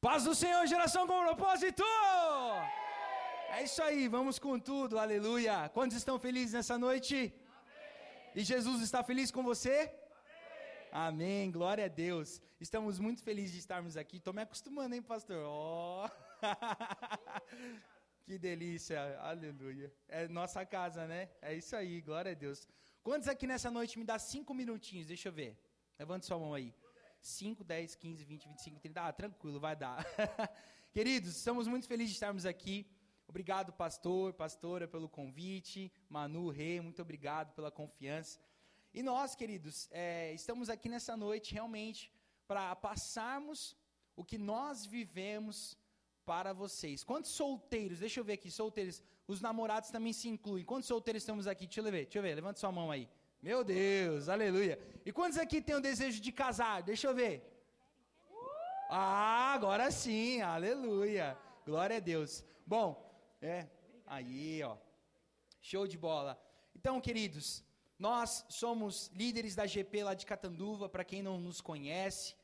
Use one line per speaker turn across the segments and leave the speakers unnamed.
Paz do Senhor, geração com propósito! É isso aí, vamos com tudo, aleluia. Quantos estão felizes nessa noite? Amém. E Jesus está feliz com você? Amém. Amém, glória a Deus. Estamos muito felizes de estarmos aqui. Estou me acostumando, hein, pastor? Oh. que delícia, aleluia. É nossa casa, né? É isso aí, glória a Deus. Quantos aqui nessa noite me dá cinco minutinhos? Deixa eu ver. Levante sua mão aí. 5, 10, 15, 20, 25, 30. Ah, tranquilo, vai dar. Queridos, estamos muito felizes de estarmos aqui. Obrigado, pastor, pastora, pelo convite. Manu, Rei, muito obrigado pela confiança. E nós, queridos, é, estamos aqui nessa noite realmente para passarmos o que nós vivemos para vocês. Quantos solteiros, deixa eu ver aqui, solteiros, os namorados também se incluem. Quantos solteiros estamos aqui? Deixa eu ver, deixa eu ver, levanta sua mão aí. Meu Deus, aleluia. E quantos aqui têm o desejo de casar? Deixa eu ver. Ah, agora sim, aleluia. Glória a Deus. Bom, é, aí, ó. Show de bola. Então, queridos, nós somos líderes da GP lá de Catanduva, para quem não nos conhece.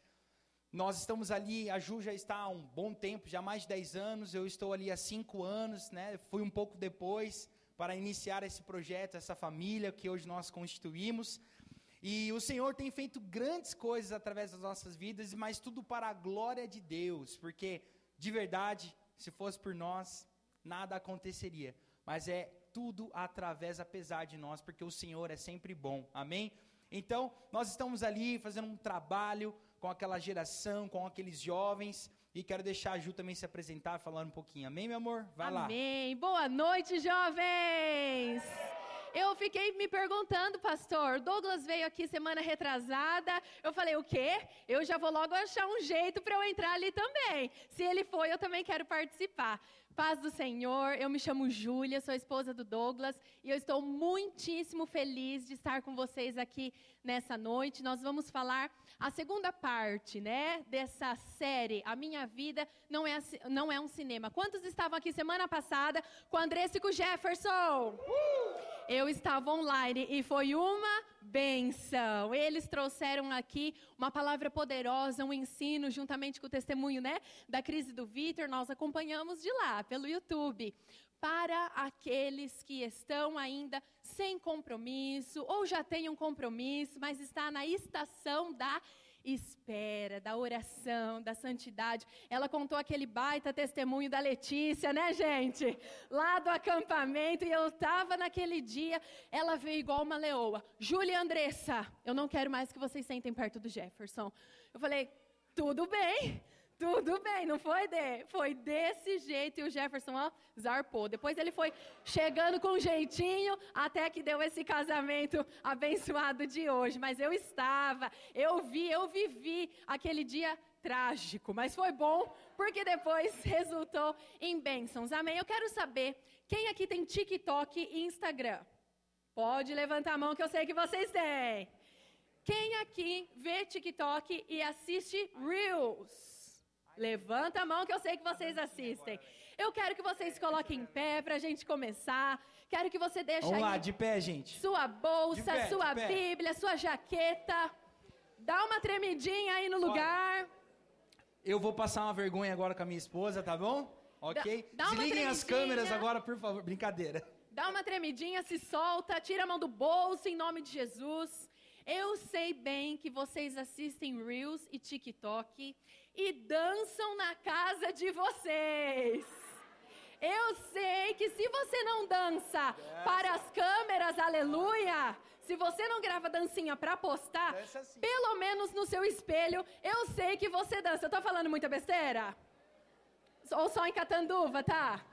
Nós estamos ali, a Ju já está há um bom tempo, já mais de 10 anos, eu estou ali há 5 anos, né? Fui um pouco depois para iniciar esse projeto, essa família que hoje nós constituímos. E o Senhor tem feito grandes coisas através das nossas vidas, mas tudo para a glória de Deus, porque de verdade, se fosse por nós, nada aconteceria. Mas é tudo através, apesar de nós, porque o Senhor é sempre bom. Amém? Então, nós estamos ali fazendo um trabalho com aquela geração, com aqueles jovens, e quero deixar a Ju também se apresentar, falar um pouquinho. Amém, meu amor?
Vai Amém. lá. Amém. Boa noite, jovens! Eu fiquei me perguntando, pastor, Douglas veio aqui semana retrasada. Eu falei, o quê? Eu já vou logo achar um jeito para eu entrar ali também. Se ele foi, eu também quero participar. Paz do Senhor, eu me chamo Júlia, sou esposa do Douglas e eu estou muitíssimo feliz de estar com vocês aqui nessa noite. Nós vamos falar a segunda parte, né, dessa série. A minha vida não é, não é um cinema. Quantos estavam aqui semana passada com Andressa e com Jefferson? Uh! Eu estava online e foi uma benção. Eles trouxeram aqui uma palavra poderosa, um ensino, juntamente com o testemunho, né, da crise do Vitor. Nós acompanhamos de lá pelo YouTube, para aqueles que estão ainda sem compromisso ou já têm um compromisso, mas está na estação da espera, da oração, da santidade. Ela contou aquele baita testemunho da Letícia, né, gente? Lá do acampamento, e eu estava naquele dia, ela veio igual uma leoa. Júlia Andressa, eu não quero mais que vocês sentem perto do Jefferson. Eu falei, tudo bem. Tudo bem, não foi, Dê? Foi desse jeito e o Jefferson, ó, zarpou. Depois ele foi chegando com jeitinho até que deu esse casamento abençoado de hoje. Mas eu estava, eu vi, eu vivi aquele dia trágico, mas foi bom porque depois resultou em bênçãos. Amém? Eu quero saber quem aqui tem TikTok e Instagram. Pode levantar a mão que eu sei que vocês têm. Quem aqui vê TikTok e assiste Reels? Levanta a mão que eu sei que vocês assistem. Eu quero que vocês coloquem em pé para a gente começar. Quero que você deixe
Vamos lá, de pé, gente.
Sua bolsa, pé, sua Bíblia, sua jaqueta. Dá uma tremidinha aí no lugar.
Eu vou passar uma vergonha agora com a minha esposa, tá bom? Ok? Dá, dá Desliguem as câmeras agora, por favor. Brincadeira.
Dá uma tremidinha, se solta, tira a mão do bolso em nome de Jesus. Eu sei bem que vocês assistem Reels e TikTok e dançam na casa de vocês. Eu sei que se você não dança para as câmeras, aleluia, se você não grava dancinha para postar, pelo menos no seu espelho, eu sei que você dança. Eu tô falando muita besteira? Ou só em Catanduva, tá?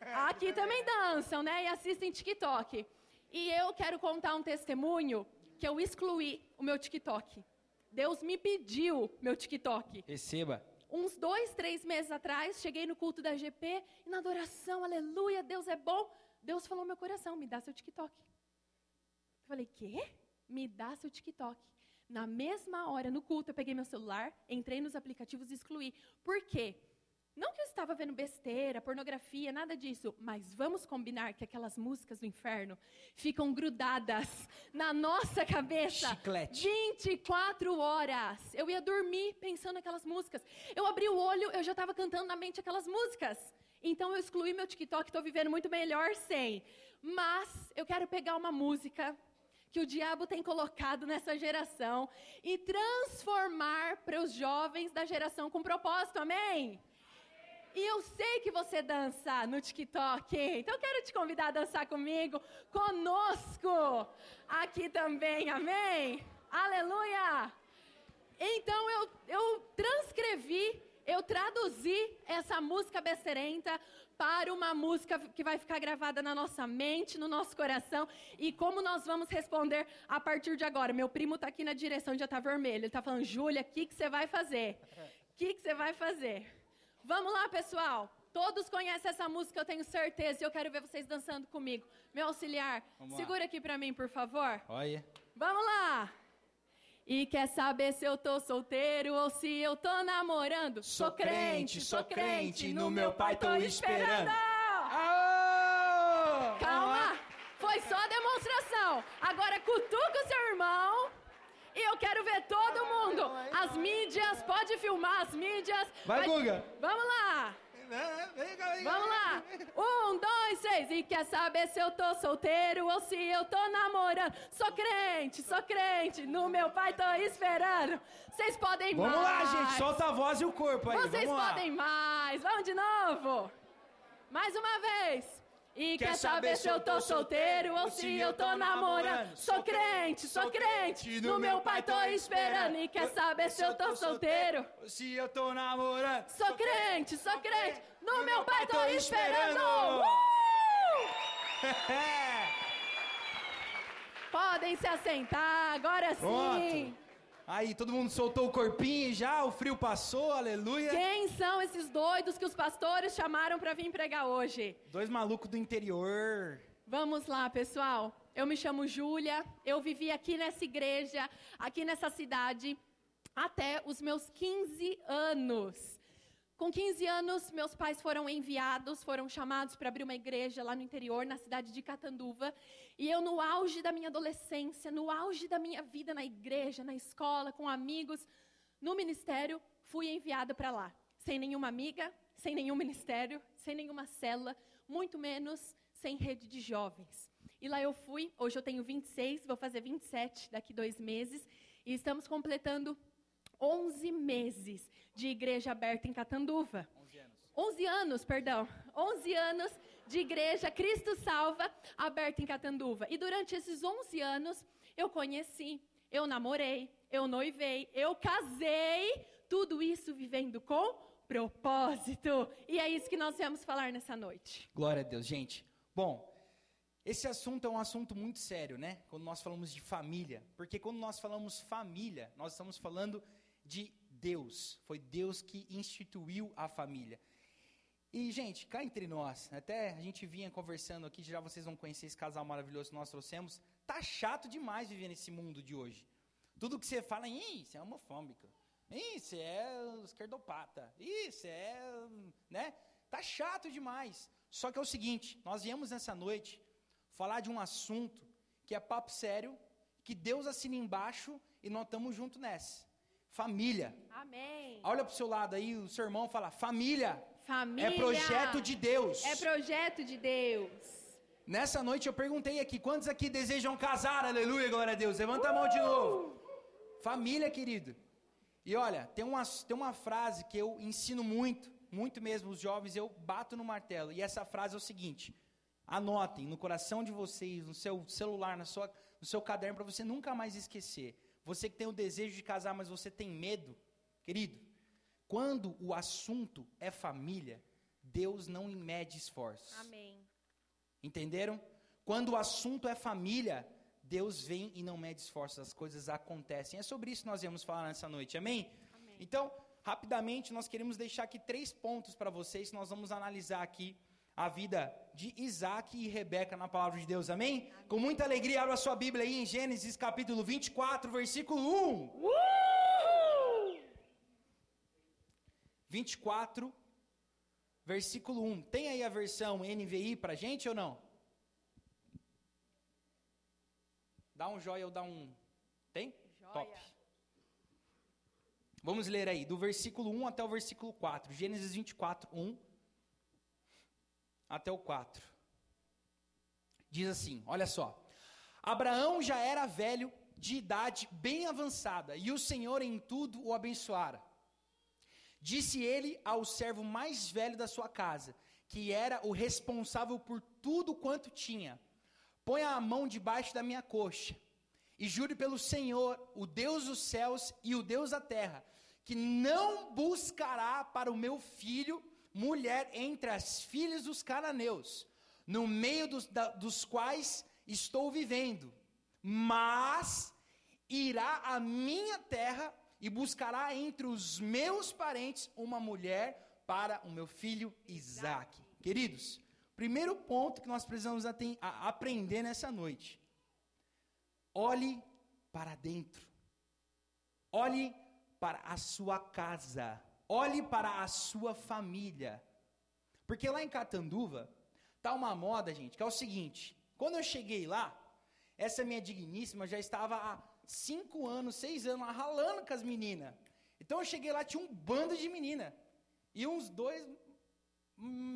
Aqui também dançam, né? E assistem TikTok. E eu quero contar um testemunho que eu excluí o meu TikTok. Deus me pediu meu TikTok.
Receba.
Uns dois, três meses atrás, cheguei no culto da GP e na adoração, aleluia, Deus é bom. Deus falou no meu coração, me dá seu TikTok. Eu falei, quê? Me dá seu TikTok. Na mesma hora, no culto, eu peguei meu celular, entrei nos aplicativos e excluí. Por quê? Não que eu estava vendo besteira, pornografia, nada disso, mas vamos combinar que aquelas músicas do inferno ficam grudadas na nossa cabeça
Chiclete.
24 horas. Eu ia dormir pensando naquelas músicas. Eu abri o olho, eu já estava cantando na mente aquelas músicas. Então eu excluí meu TikTok, estou vivendo muito melhor sem. Mas eu quero pegar uma música que o diabo tem colocado nessa geração e transformar para os jovens da geração com propósito, amém? E eu sei que você dança no TikTok, então eu quero te convidar a dançar comigo, conosco, aqui também, amém? Aleluia! Então eu, eu transcrevi, eu traduzi essa música besterenta para uma música que vai ficar gravada na nossa mente, no nosso coração, e como nós vamos responder a partir de agora. Meu primo está aqui na direção, já está vermelho, ele está falando, Júlia, o que, que você vai fazer? O que, que você vai fazer? Vamos lá, pessoal. Todos conhecem essa música, eu tenho certeza, e eu quero ver vocês dançando comigo. Meu auxiliar,
Vamos lá.
segura aqui para mim, por favor.
Olha.
Vamos lá! E quer saber se eu tô solteiro ou se eu tô namorando?
Sou crente, sou crente, no meu pai tô esperando.
Calma!
Calma!
Foi só demonstração. Agora cutuca o seu irmão. E eu quero ver todo mundo. As mídias, pode filmar as mídias.
Vai, Guga.
Vamos lá. Vamos lá. Um, dois, três. E quer saber se eu tô solteiro ou se eu tô namorando? Sou crente, sou crente. No meu pai tô esperando. Vocês podem
Vamos
mais.
lá, gente. Solta a voz e o corpo aí.
Vocês
Vamos
podem mais. Vamos de novo. Mais uma vez. E quer, saber se eu tô solteiro ou se eu tô namorando? Sou crente, sou crente. No meu pai tô esperando. E quer saber se eu tô solteiro?
Se eu tô namorando.
Sou crente, sou crente. No meu pai tô esperando. Uh! Podem se assentar, agora sim.
Pronto. Aí, todo mundo soltou o corpinho já, o frio passou, aleluia.
Quem são esses doidos que os pastores chamaram para vir pregar hoje?
Dois malucos do interior.
Vamos lá, pessoal. Eu me chamo Júlia. Eu vivi aqui nessa igreja, aqui nessa cidade, até os meus 15 anos. Com 15 anos, meus pais foram enviados, foram chamados para abrir uma igreja lá no interior, na cidade de Catanduva. E eu, no auge da minha adolescência, no auge da minha vida na igreja, na escola, com amigos, no ministério, fui enviada para lá. Sem nenhuma amiga, sem nenhum ministério, sem nenhuma cela, muito menos sem rede de jovens. E lá eu fui, hoje eu tenho 26, vou fazer 27 daqui dois meses, e estamos completando 11 meses de igreja aberta em Catanduva.
11 anos.
11 anos, perdão. 11 anos de igreja Cristo Salva aberta em Catanduva. E durante esses 11 anos, eu conheci, eu namorei, eu noivei, eu casei, tudo isso vivendo com propósito. E é isso que nós viemos falar nessa noite.
Glória a Deus, gente. Bom, esse assunto é um assunto muito sério, né? Quando nós falamos de família. Porque quando nós falamos família, nós estamos falando de Deus. Foi Deus que instituiu a família. E, gente, cá entre nós, até a gente vinha conversando aqui, já vocês vão conhecer esse casal maravilhoso que nós trouxemos. Tá chato demais viver nesse mundo de hoje. Tudo que você fala, Ih, você é homofóbica. Ih, você é esquerdopata. Ih, você é. né? Tá chato demais. Só que é o seguinte: nós viemos nessa noite falar de um assunto que é papo sério, que Deus assina embaixo e nós estamos juntos nessa. Família.
Amém.
Olha pro seu lado aí, o seu irmão fala: família.
Família.
É projeto de Deus.
É projeto de Deus.
Nessa noite eu perguntei aqui: quantos aqui desejam casar? Aleluia, glória a Deus. Levanta a mão de novo. Família, querido. E olha, tem uma, tem uma frase que eu ensino muito, muito mesmo, os jovens, eu bato no martelo. E essa frase é o seguinte: anotem no coração de vocês, no seu celular, na sua, no seu caderno, para você nunca mais esquecer. Você que tem o desejo de casar, mas você tem medo, querido, quando o assunto é família, Deus não mede esforços.
Amém.
Entenderam? Quando o assunto é família, Deus vem e não mede esforços, as coisas acontecem. É sobre isso que nós vamos falar nessa noite, amém?
Amém.
Então, rapidamente, nós queremos deixar aqui três pontos para vocês, nós vamos analisar aqui a vida de Isaac e Rebeca na palavra de Deus, amém? Com muita alegria, abra sua Bíblia aí em Gênesis capítulo 24, versículo 1.
Uh!
24, versículo 1. Tem aí a versão NVI pra gente ou não? Dá um joia ou dá um. Tem?
Joia.
Top. Vamos ler aí, do versículo 1 até o versículo 4. Gênesis 24, 1 até o 4. Diz assim: olha só. Abraão já era velho, de idade bem avançada, e o Senhor em tudo o abençoara. Disse ele ao servo mais velho da sua casa, que era o responsável por tudo quanto tinha: Põe a mão debaixo da minha coxa, e jure pelo Senhor, o Deus dos céus e o Deus da terra, que não buscará para o meu filho mulher entre as filhas dos cananeus, no meio dos, da, dos quais estou vivendo, mas irá à minha terra e buscará entre os meus parentes uma mulher para o meu filho Isaque. Queridos, primeiro ponto que nós precisamos aprender nessa noite. Olhe para dentro. Olhe para a sua casa. Olhe para a sua família. Porque lá em Catanduva, tá uma moda, gente, que é o seguinte: quando eu cheguei lá, essa minha digníssima já estava há cinco anos, seis anos, lá ralando com as meninas. Então eu cheguei lá, tinha um bando de menina. E uns dois.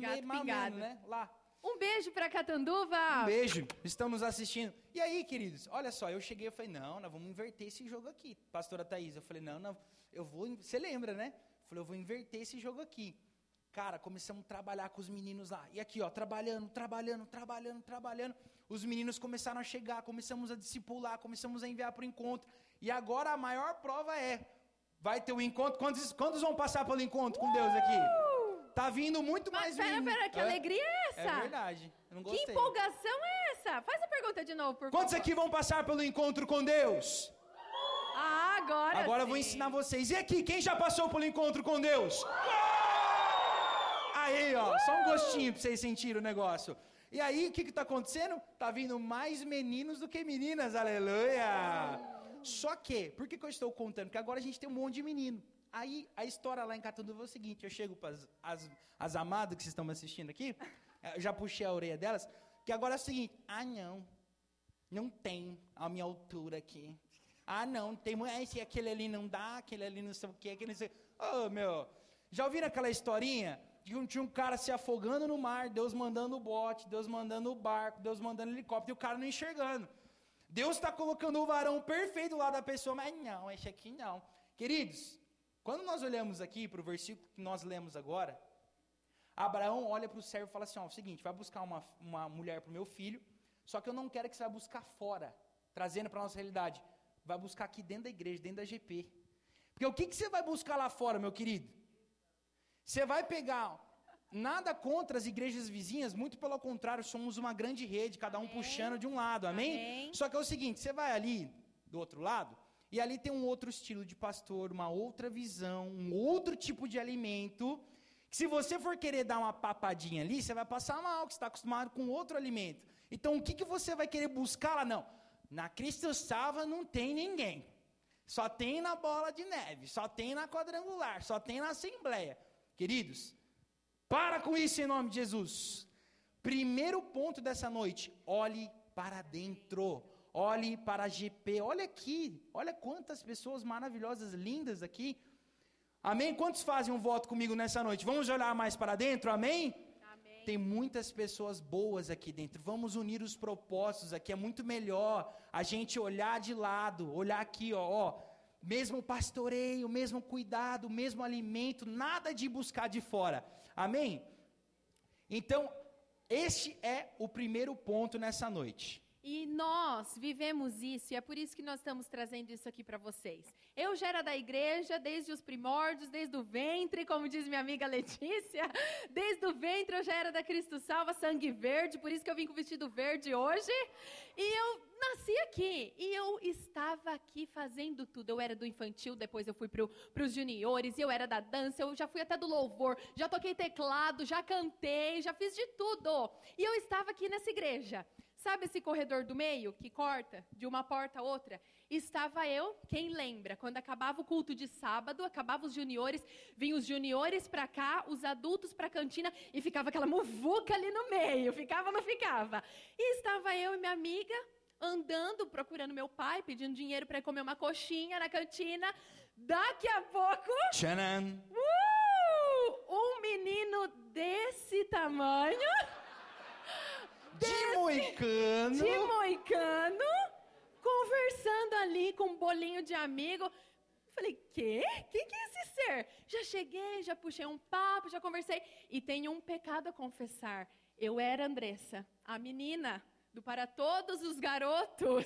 Gato
meio menos, né? Lá.
Um beijo pra Catanduva.
Um beijo, estão nos assistindo. E aí, queridos, olha só, eu cheguei e falei, não, nós vamos inverter esse jogo aqui. Pastora Thaís, eu falei, não, não, eu vou, você lembra, né? Falei, eu vou inverter esse jogo aqui. Cara, começamos a trabalhar com os meninos lá. E aqui, ó, trabalhando, trabalhando, trabalhando, trabalhando. Os meninos começaram a chegar, começamos a discipular, começamos a enviar para o encontro. E agora a maior prova é, vai ter o encontro, quantos, quantos vão passar pelo encontro com Deus aqui? Tá vindo muito
Mas
mais
pera,
menino.
pera, que
Hã?
alegria é essa?
É verdade, eu não
Que
gostei.
empolgação é essa? Faz a pergunta de novo, por
Quantos
favor.
aqui vão passar pelo encontro com Deus?
Ah, agora
Agora eu vou ensinar vocês. E aqui, quem já passou pelo encontro com Deus? Aí, ó, só um gostinho pra vocês sentirem o negócio. E aí, o que que tá acontecendo? Tá vindo mais meninos do que meninas, aleluia! Só que, por que que eu estou contando? Porque agora a gente tem um monte de menino. Aí, a história lá em Catanduva é o seguinte, eu chego para as, as amadas que vocês estão me assistindo aqui, eu já puxei a orelha delas, que agora é o seguinte, ah, não, não tem a minha altura aqui. Ah, não, tem esse aquele ali não dá, aquele ali não sei o que, aquele não sei. Ô, meu, já ouviram aquela historinha de tinha um cara se afogando no mar, Deus mandando o bote, Deus mandando o barco, Deus mandando o helicóptero, e o cara não enxergando. Deus está colocando o varão perfeito lá da pessoa, mas não, esse aqui não. Queridos, quando nós olhamos aqui para o versículo que nós lemos agora, Abraão olha para o servo e fala assim: ó, é o seguinte, vai buscar uma, uma mulher para o meu filho, só que eu não quero que você vá buscar fora, trazendo para a nossa realidade. Vai buscar aqui dentro da igreja, dentro da GP. Porque o que, que você vai buscar lá fora, meu querido? Você vai pegar. Nada contra as igrejas vizinhas, muito pelo contrário, somos uma grande rede, cada um
Amém.
puxando de um lado, amém?
Amém.
Só que é o seguinte: você vai ali do outro lado, e ali tem um outro estilo de pastor, uma outra visão, um outro tipo de alimento. Que se você for querer dar uma papadinha ali, você vai passar mal, que você está acostumado com outro alimento. Então o que, que você vai querer buscar lá? Não. Na Cristo Salva não tem ninguém. Só tem na bola de neve, só tem na quadrangular, só tem na Assembleia. Queridos, para com isso em nome de Jesus. Primeiro ponto dessa noite, olhe para dentro. Olhe para a GP. Olha aqui, olha quantas pessoas maravilhosas, lindas aqui. Amém? Quantos fazem um voto comigo nessa noite? Vamos olhar mais para dentro, amém? Tem muitas pessoas boas aqui dentro. Vamos unir os propósitos aqui. É muito melhor a gente olhar de lado, olhar aqui, ó, ó. Mesmo pastoreio, mesmo cuidado, mesmo alimento, nada de buscar de fora. Amém? Então, este é o primeiro ponto nessa noite.
E nós vivemos isso, e é por isso que nós estamos trazendo isso aqui para vocês. Eu já era da igreja desde os primórdios, desde o ventre, como diz minha amiga Letícia. Desde o ventre eu já era da Cristo Salva, sangue verde, por isso que eu vim com vestido verde hoje. E eu nasci aqui, e eu estava aqui fazendo tudo. Eu era do infantil, depois eu fui para os juniores, eu era da dança, eu já fui até do louvor, já toquei teclado, já cantei, já fiz de tudo. E eu estava aqui nessa igreja Sabe esse corredor do meio que corta de uma porta a outra? Estava eu, quem lembra, quando acabava o culto de sábado, acabava os juniores, vinham os juniores para cá, os adultos para a cantina e ficava aquela muvuca ali no meio, ficava ou não ficava? E estava eu e minha amiga andando, procurando meu pai, pedindo dinheiro para comer uma coxinha na cantina. Daqui a pouco.
Tcharam!
Uh! Um menino desse tamanho.
De moicano.
De moicano, conversando ali com um bolinho de amigo. Falei, quê? Quem que é esse ser? Já cheguei, já puxei um papo, já conversei. E tenho um pecado a confessar. Eu era Andressa, a menina do Para Todos os Garotos,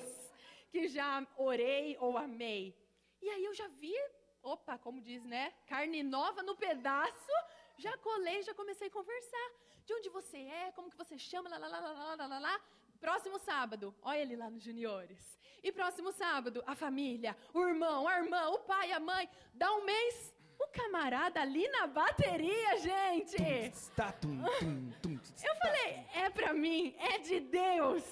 que já orei ou amei. E aí eu já vi, opa, como diz, né? Carne nova no pedaço, já colei, já comecei a conversar. De onde você é, como que você chama, lá, lá, lá, lá, lá, lá, lá. Próximo sábado, olha ele lá nos juniores. E próximo sábado, a família, o irmão, a irmã, o pai, a mãe. Dá um mês, o camarada ali na bateria, gente.
Tá,
Eu falei, é pra mim, é de Deus.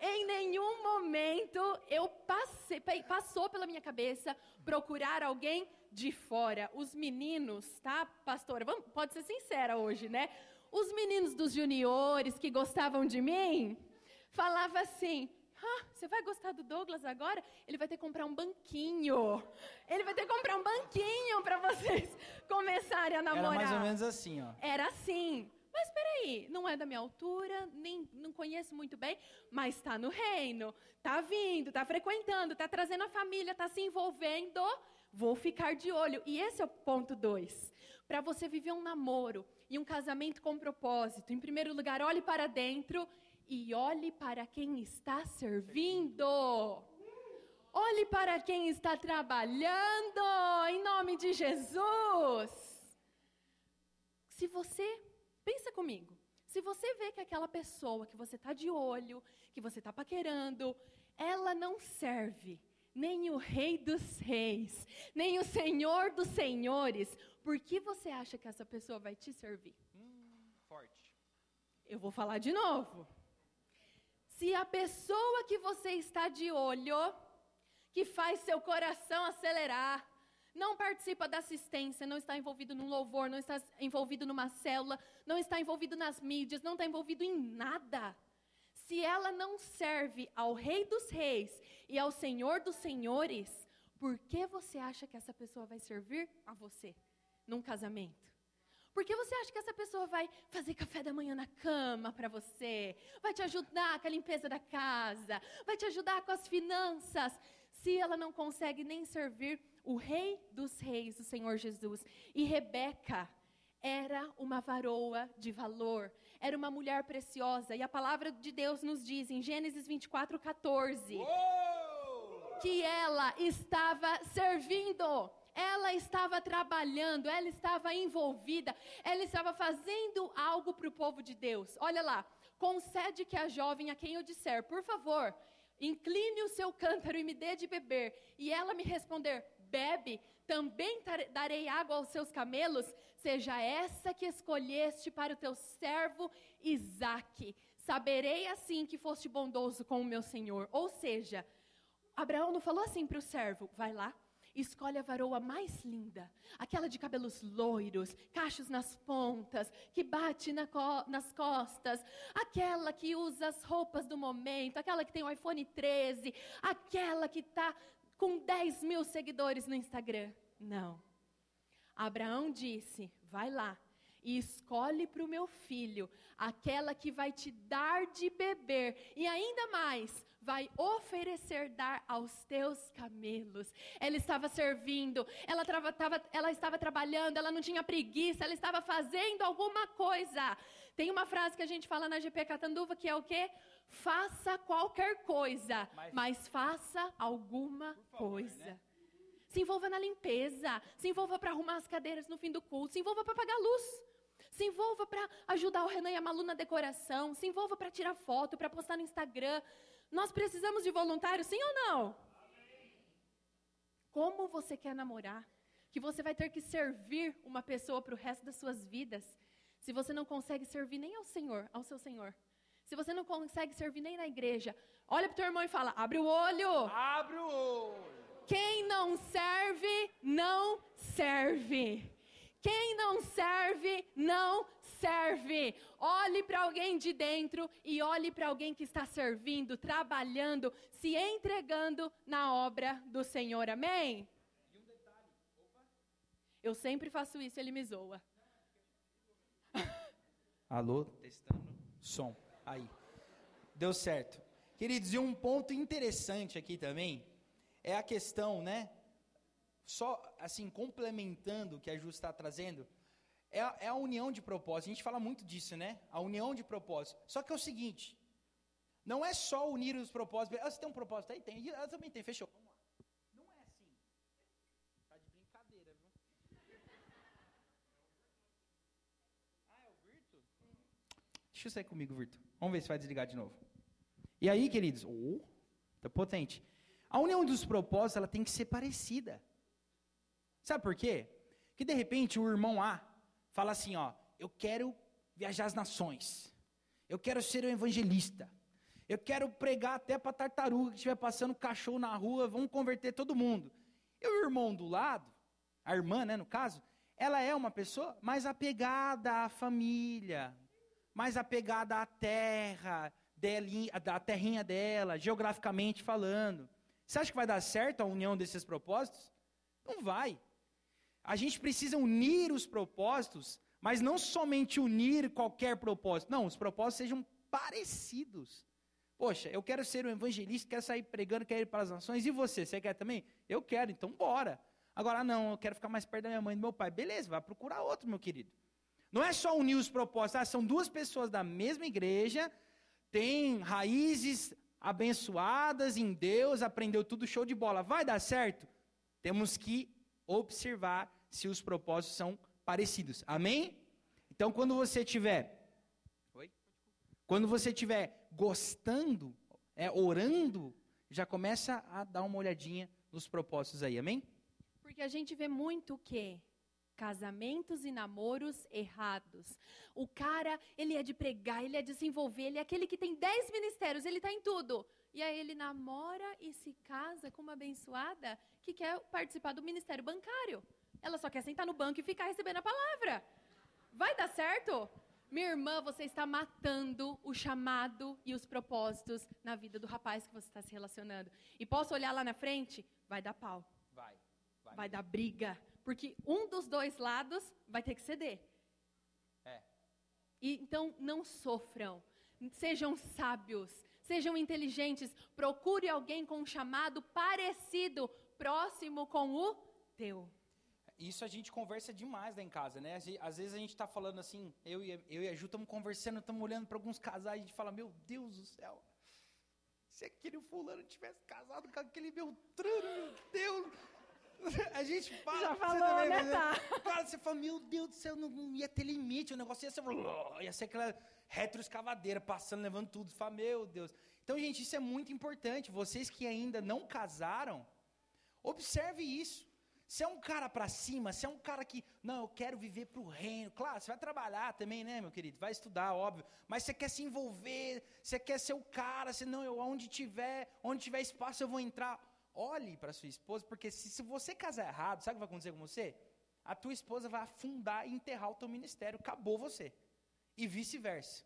Em nenhum momento eu passei, passou pela minha cabeça procurar alguém de fora. Os meninos, tá, pastora? Vamos, pode ser sincera hoje, né? Os meninos dos juniores que gostavam de mim falava assim: "Ah, você vai gostar do Douglas agora? Ele vai ter que comprar um banquinho. Ele vai ter que comprar um banquinho para vocês começarem a
Era
namorar."
mais ou menos assim, ó.
Era assim. Mas peraí, não é da minha altura, nem não conheço muito bem, mas está no reino, está vindo, está frequentando, está trazendo a família, está se envolvendo. Vou ficar de olho. E esse é o ponto dois. Para você viver um namoro e um casamento com propósito, em primeiro lugar, olhe para dentro e olhe para quem está servindo. Olhe para quem está trabalhando, em nome de Jesus. Se você, pensa comigo, se você vê que aquela pessoa que você está de olho, que você está paquerando, ela não serve nem o Rei dos Reis, nem o Senhor dos Senhores, por que você acha que essa pessoa vai te servir?
Forte.
Eu vou falar de novo. Se a pessoa que você está de olho, que faz seu coração acelerar, não participa da assistência, não está envolvido num louvor, não está envolvido numa célula, não está envolvido nas mídias, não está envolvido em nada. Se ela não serve ao Rei dos Reis e ao Senhor dos Senhores, por que você acha que essa pessoa vai servir a você num casamento? Por que você acha que essa pessoa vai fazer café da manhã na cama para você? Vai te ajudar com a limpeza da casa? Vai te ajudar com as finanças? Se ela não consegue nem servir o Rei dos Reis, o Senhor Jesus. E Rebeca era uma varoa de valor, era uma mulher preciosa. E a palavra de Deus nos diz em Gênesis 24, 14 que ela estava servindo, ela estava trabalhando, ela estava envolvida, ela estava fazendo algo para o povo de Deus. Olha lá, concede que a jovem a quem eu disser, por favor, incline o seu cântaro e me dê de beber. E ela me responder, bebe, também darei água aos seus camelos, seja essa que escolheste para o teu servo Isaque. Saberei assim que foste bondoso com o meu senhor. Ou seja, Abraão não falou assim para o servo: vai lá, escolhe a varoa mais linda, aquela de cabelos loiros, cachos nas pontas, que bate na co- nas costas, aquela que usa as roupas do momento, aquela que tem o iPhone 13, aquela que está com 10 mil seguidores no Instagram. Não. Abraão disse: vai lá. E escolhe para o meu filho aquela que vai te dar de beber, e ainda mais, vai oferecer dar aos teus camelos. Ela estava servindo, ela, trava- tava- ela estava trabalhando, ela não tinha preguiça, ela estava fazendo alguma coisa. Tem uma frase que a gente fala na GP Catanduva que é o quê? Faça qualquer coisa,
Mas-
mas, faça alguma
favor,
coisa.
né?
Se envolva na limpeza, se envolva para arrumar as cadeiras no fim do culto, se envolva para pagar a luz. Se envolva para ajudar o Renan e a Malu na decoração, se envolva para tirar foto, para postar no Instagram. Nós precisamos de voluntários, sim ou não? Como você quer namorar? Que você vai ter que servir uma pessoa para o resto das suas vidas, se você não consegue servir nem ao Senhor, ao seu Senhor. Se você não consegue servir nem na igreja, olha para o teu irmão e fala: abre o olho.
Abre o olho.
Quem não serve, não serve. Quem não serve, não serve. Olhe para alguém de dentro e olhe para alguém que está servindo, trabalhando, se entregando na obra do Senhor. Amém? Eu sempre faço isso, ele me zoa.
Alô, testando som. Aí. Deu certo. Queridos, e um ponto interessante aqui também é a questão, né? Só assim, complementando o que a Ju está trazendo, é a, é a união de propósito. A gente fala muito disso, né? A união de propósito. Só que é o seguinte: não é só unir os propósitos. Ah, você tem um propósito aí? Tem. Eu também tenho. Fechou. Vamos lá. Não é assim. Tá de brincadeira, viu? Ah, é o Virto? Deixa eu sair comigo, Virto. Vamos ver se vai desligar de novo. E aí, queridos? Oh, tá potente. A união dos propósitos, ela tem que ser parecida. Sabe por quê? Que de repente o irmão A fala assim, ó, eu quero viajar as nações. Eu quero ser um evangelista. Eu quero pregar até para tartaruga que estiver passando cachorro na rua, vamos converter todo mundo. E o irmão do lado, a irmã, né, no caso, ela é uma pessoa mais apegada à família, mais apegada à terra, da terrinha dela, geograficamente falando. Você acha que vai dar certo a união desses propósitos? Não vai. A gente precisa unir os propósitos, mas não somente unir qualquer propósito. Não, os propósitos sejam parecidos. Poxa, eu quero ser um evangelista, quero sair pregando, quero ir para as nações. E você, você quer também? Eu quero, então bora. Agora, não, eu quero ficar mais perto da minha mãe e do meu pai. Beleza, vai procurar outro, meu querido. Não é só unir os propósitos, ah, são duas pessoas da mesma igreja, têm raízes abençoadas em Deus, aprendeu tudo show de bola. Vai dar certo? Temos que observar se os propósitos são parecidos. Amém? Então, quando você tiver Oi? Quando você tiver gostando, é, orando, já começa a dar uma olhadinha nos propósitos aí. Amém?
Porque a gente vê muito o quê? casamentos e namoros errados. O cara, ele é de pregar, ele é de se envolver, ele é aquele que tem dez ministérios, ele está em tudo. E aí ele namora e se casa com uma abençoada que quer participar do ministério bancário. Ela só quer sentar no banco e ficar recebendo a palavra. Vai dar certo? Minha irmã, você está matando o chamado e os propósitos na vida do rapaz que você está se relacionando. E posso olhar lá na frente? Vai dar pau.
Vai.
Vai, vai dar briga porque um dos dois lados vai ter que ceder.
É.
E, então, não sofram. Sejam sábios. Sejam inteligentes. Procure alguém com um chamado parecido, próximo com o teu.
Isso a gente conversa demais lá em casa, né? Às vezes a gente está falando assim, eu e, eu e a Ju estamos conversando, estamos olhando para alguns casais, a gente fala, meu Deus do céu, se aquele fulano tivesse casado com aquele Beltrano, meu Deus, a gente fala.
Já falou, também, né?
Tá. Cara, você fala, meu Deus do céu, não, não ia ter limite, o negócio ia ser. Ia ser aquela retroescavadeira passando, levando tudo. Você fala, meu Deus. Então, gente, isso é muito importante. Vocês que ainda não casaram, observe isso. Você é um cara para cima, você é um cara que, não, eu quero viver para o reino. Claro, você vai trabalhar também, né, meu querido? Vai estudar, óbvio. Mas você quer se envolver, você quer ser o cara, você não, eu, onde tiver, onde tiver espaço eu vou entrar olhe para sua esposa, porque se, se você casar errado, sabe o que vai acontecer com você? A tua esposa vai afundar e enterrar o teu ministério, acabou você. E vice-versa.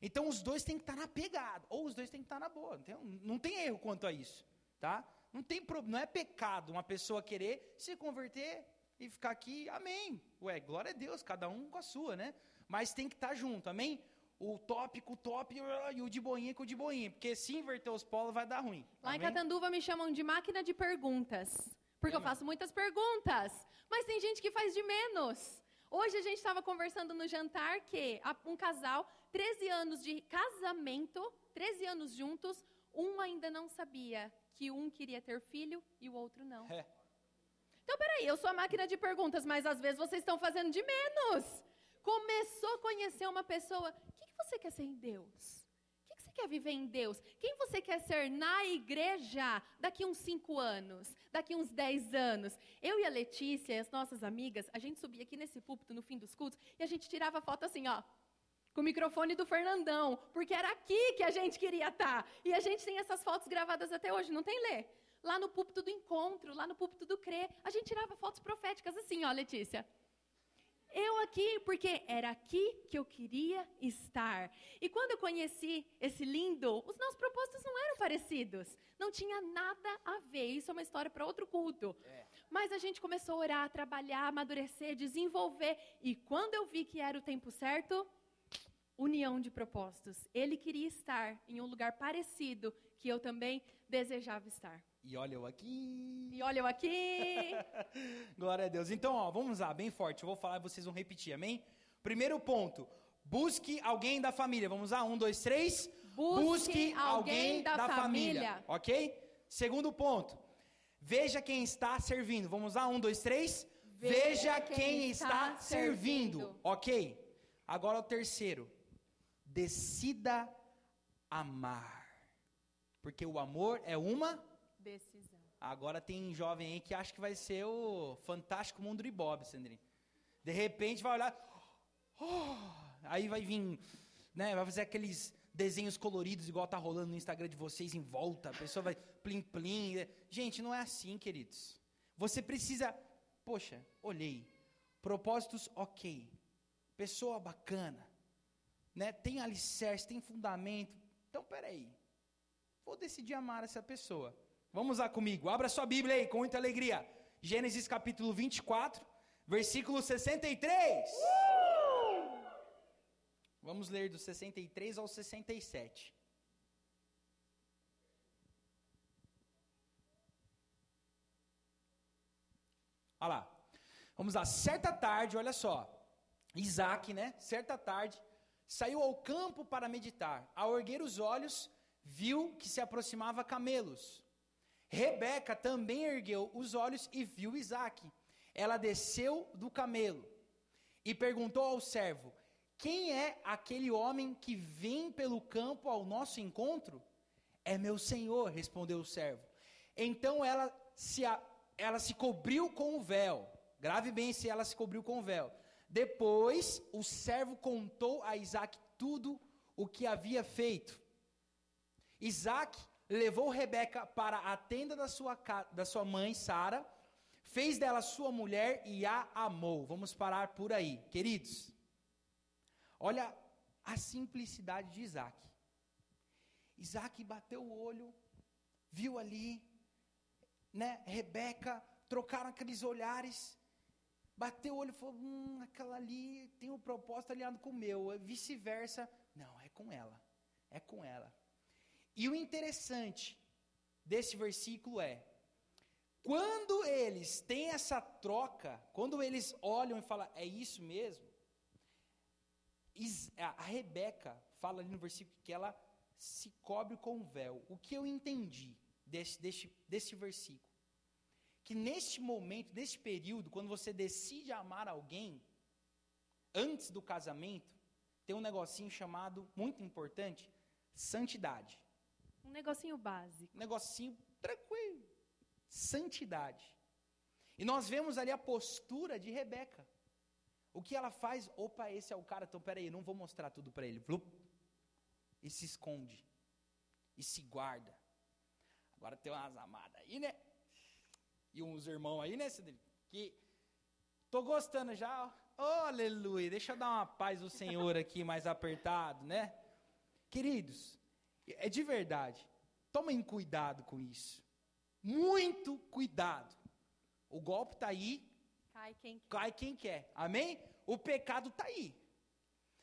Então os dois têm que estar na pegada, ou os dois têm que estar na boa. Não tem, não tem erro quanto a isso, tá? Não tem não é pecado uma pessoa querer se converter e ficar aqui, amém. Ué, glória a Deus, cada um com a sua, né? Mas tem que estar junto, amém? o tópico, o top e o de boinha com o de boinha. Porque se inverter os polos vai dar ruim.
Lá Amém? em Catanduva me chamam de máquina de perguntas. Porque é, eu faço muitas perguntas. Mas tem gente que faz de menos. Hoje a gente estava conversando no jantar que um casal, 13 anos de casamento, 13 anos juntos, um ainda não sabia que um queria ter filho e o outro não.
É.
Então, peraí, eu sou a máquina de perguntas, mas às vezes vocês estão fazendo de menos. Começou a conhecer uma pessoa, você quer ser em Deus? O que você quer viver em Deus? Quem você quer ser na igreja daqui uns cinco anos? Daqui uns dez anos? Eu e a Letícia, as nossas amigas, a gente subia aqui nesse púlpito no fim dos cultos e a gente tirava foto assim, ó. Com o microfone do Fernandão, porque era aqui que a gente queria estar. E a gente tem essas fotos gravadas até hoje, não tem, Lê? Lá no púlpito do encontro, lá no púlpito do CRE, a gente tirava fotos proféticas assim, ó, Letícia. Eu aqui, porque era aqui que eu queria estar. E quando eu conheci esse lindo, os nossos propósitos não eram parecidos. Não tinha nada a ver. Isso é uma história para outro culto. É. Mas a gente começou a orar, trabalhar, amadurecer, desenvolver. E quando eu vi que era o tempo certo, união de propósitos. Ele queria estar em um lugar parecido que eu também desejava estar.
E olha eu aqui.
E olha eu aqui.
Glória a Deus. Então, ó, vamos lá, bem forte. Eu vou falar e vocês vão repetir, amém? Primeiro ponto. Busque alguém da família. Vamos lá, um, dois, três.
Busque, Busque alguém, da, da família. família.
Ok? Segundo ponto. Veja quem está servindo. Vamos lá, um, dois, três. Veja, Veja quem, quem, está, está servindo. servindo. Ok? Agora o terceiro. Decida amar. Porque o amor é uma
Decisão.
Agora tem jovem aí que acha que vai ser o fantástico mundo de Bob, Sandrinho. De repente vai olhar. Oh, aí vai vir, né? Vai fazer aqueles desenhos coloridos, igual tá rolando no Instagram de vocês em volta. A pessoa vai plim plim. Gente, não é assim, queridos. Você precisa. Poxa, olhei. Propósitos, ok. Pessoa bacana. Né? Tem alicerce, tem fundamento. Então, peraí. Vou decidir amar essa pessoa. Vamos lá comigo, abra sua Bíblia aí com muita alegria. Gênesis capítulo 24, versículo 63. Uh! Vamos ler do 63 ao 67. Olha lá. Vamos lá. Certa tarde, olha só. Isaac, né? Certa tarde, saiu ao campo para meditar. Ao erguer os olhos, viu que se aproximava camelos. Rebeca também ergueu os olhos e viu Isaac. Ela desceu do camelo e perguntou ao servo: Quem é aquele homem que vem pelo campo ao nosso encontro? É meu senhor, respondeu o servo. Então ela se, ela se cobriu com o véu. Grave bem se ela se cobriu com o véu. Depois o servo contou a Isaac tudo o que havia feito. Isaac levou Rebeca para a tenda da sua, da sua mãe, Sara, fez dela sua mulher e a amou. Vamos parar por aí. Queridos, olha a simplicidade de Isaac. Isaac bateu o olho, viu ali, né, Rebeca, trocaram aqueles olhares, bateu o olho e falou: hum, aquela ali tem um propósito alinhado com o meu, vice-versa. Não, é com ela, é com ela. E o interessante desse versículo é: quando eles têm essa troca, quando eles olham e falam, é isso mesmo, a Rebeca fala ali no versículo que ela se cobre com o véu. O que eu entendi desse, desse, desse versículo? Que neste momento, neste período, quando você decide amar alguém, antes do casamento, tem um negocinho chamado, muito importante, santidade.
Um negocinho básico.
Um negocinho tranquilo. Santidade. E nós vemos ali a postura de Rebeca. O que ela faz? Opa, esse é o cara, então peraí, não vou mostrar tudo para ele. Blup, e se esconde. E se guarda. Agora tem umas amadas aí, né? E uns irmãos aí, né, Que tô gostando já. Oh, aleluia. Deixa eu dar uma paz do Senhor aqui mais apertado, né? Queridos, é de verdade. Tomem cuidado com isso. Muito cuidado. O golpe está aí.
Cai quem quer.
Cai quem quer. Amém? O pecado está aí.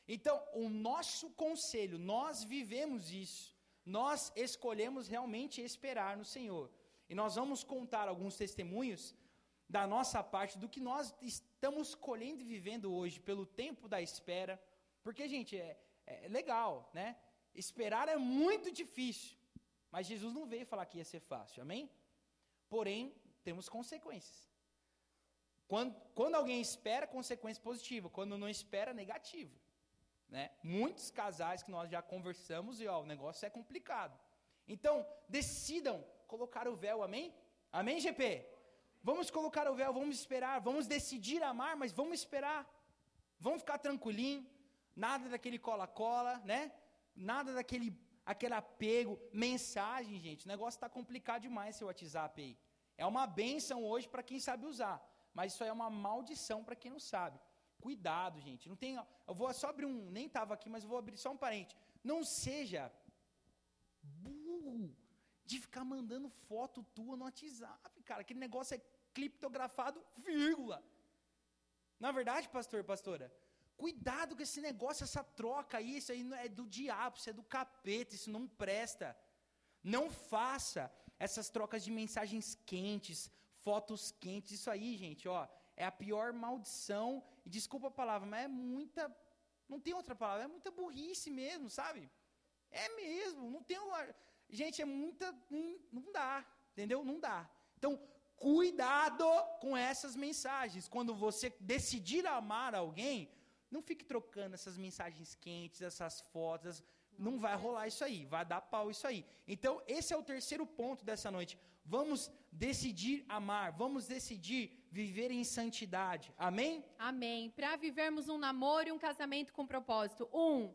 Então, o nosso conselho, nós vivemos isso. Nós escolhemos realmente esperar no Senhor. E nós vamos contar alguns testemunhos da nossa parte do que nós estamos colhendo e vivendo hoje pelo tempo da espera. Porque, gente, é, é legal, né? Esperar é muito difícil. Mas Jesus não veio falar que ia ser fácil, amém? Porém, temos consequências. Quando, quando alguém espera, consequência positiva. Quando não espera, negativa. Né? Muitos casais que nós já conversamos e ó, o negócio é complicado. Então, decidam colocar o véu, amém? Amém, GP? Vamos colocar o véu, vamos esperar, vamos decidir amar, mas vamos esperar. Vamos ficar tranquilinho, nada daquele cola-cola, né? Nada daquele aquele apego, mensagem, gente. O negócio está complicado demais seu WhatsApp aí. É uma benção hoje para quem sabe usar, mas isso aí é uma maldição para quem não sabe. Cuidado, gente. Não tem, eu vou só abrir um, nem estava aqui, mas eu vou abrir só um parente. Não seja burro de ficar mandando foto tua no WhatsApp, cara. Aquele negócio é criptografado, vírgula. Na é verdade, pastor, pastora, cuidado com esse negócio, essa troca aí, isso aí é do diabo, isso é do capeta, isso não presta. Não faça essas trocas de mensagens quentes, fotos quentes, isso aí, gente, ó, é a pior maldição, e desculpa a palavra, mas é muita, não tem outra palavra, é muita burrice mesmo, sabe? É mesmo, não tem uma, gente, é muita, não, não dá, entendeu? Não dá. Então, cuidado com essas mensagens. Quando você decidir amar alguém, não fique trocando essas mensagens quentes, essas fotos, não vai rolar isso aí, vai dar pau isso aí. Então, esse é o terceiro ponto dessa noite. Vamos decidir amar, vamos decidir viver em santidade. Amém?
Amém. Para vivermos um namoro e um casamento com propósito. Um,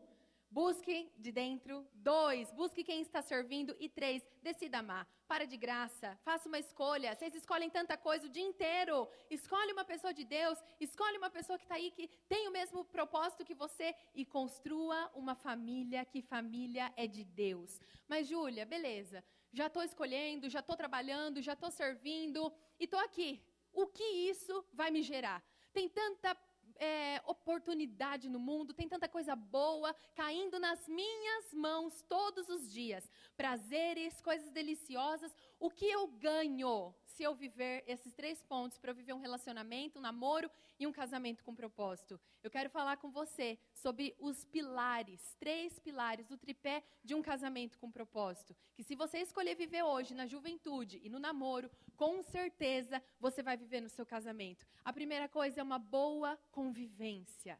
Busque de dentro. Dois, busque quem está servindo. E três, decida amar. Para de graça. Faça uma escolha. Vocês escolhem tanta coisa o dia inteiro. Escolhe uma pessoa de Deus. Escolhe uma pessoa que está aí, que tem o mesmo propósito que você. E construa uma família, que família é de Deus. Mas, Júlia, beleza. Já estou escolhendo, já estou trabalhando, já estou servindo. E estou aqui. O que isso vai me gerar? Tem tanta é, oportunidade no mundo, tem tanta coisa boa caindo nas minhas mãos todos os dias. Prazeres, coisas deliciosas. O que eu ganho se eu viver esses três pontos para viver um relacionamento, um namoro e um casamento com propósito? Eu quero falar com você sobre os pilares, três pilares do tripé de um casamento com propósito. Que se você escolher viver hoje na juventude e no namoro, com certeza você vai viver no seu casamento. A primeira coisa é uma boa convivência.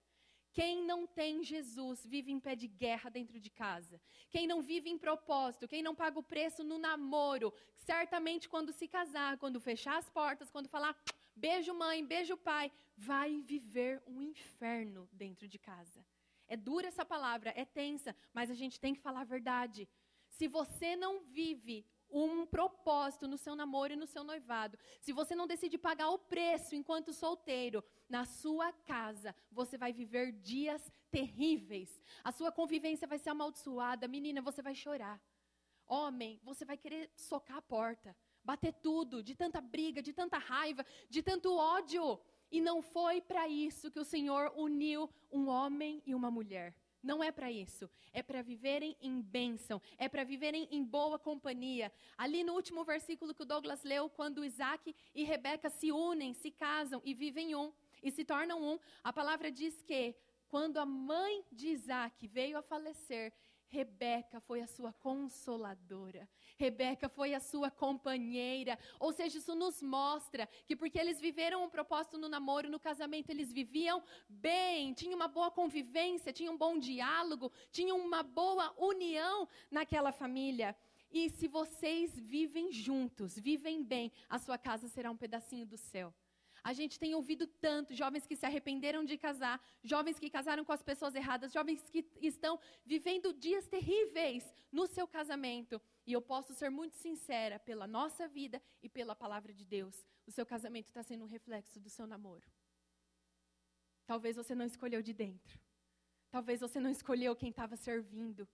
Quem não tem Jesus vive em pé de guerra dentro de casa. Quem não vive em propósito, quem não paga o preço no namoro, certamente quando se casar, quando fechar as portas, quando falar beijo mãe, beijo pai, vai viver um inferno dentro de casa. É dura essa palavra, é tensa, mas a gente tem que falar a verdade. Se você não vive um propósito no seu namoro e no seu noivado, se você não decide pagar o preço enquanto solteiro, na sua casa, você vai viver dias terríveis. A sua convivência vai ser amaldiçoada. Menina, você vai chorar. Homem, você vai querer socar a porta, bater tudo, de tanta briga, de tanta raiva, de tanto ódio. E não foi para isso que o Senhor uniu um homem e uma mulher. Não é para isso. É para viverem em bênção. É para viverem em boa companhia. Ali no último versículo que o Douglas leu, quando Isaac e Rebeca se unem, se casam e vivem um, e se tornam um, a palavra diz que quando a mãe de Isaac veio a falecer, Rebeca foi a sua consoladora. Rebeca foi a sua companheira. Ou seja, isso nos mostra que porque eles viveram um propósito no namoro, no casamento, eles viviam bem, tinham uma boa convivência, tinham um bom diálogo, tinham uma boa união naquela família. E se vocês vivem juntos, vivem bem, a sua casa será um pedacinho do céu. A gente tem ouvido tanto jovens que se arrependeram de casar, jovens que casaram com as pessoas erradas, jovens que estão vivendo dias terríveis no seu casamento. E eu posso ser muito sincera, pela nossa vida e pela palavra de Deus, o seu casamento está sendo um reflexo do seu namoro. Talvez você não escolheu de dentro. Talvez você não escolheu quem estava servindo.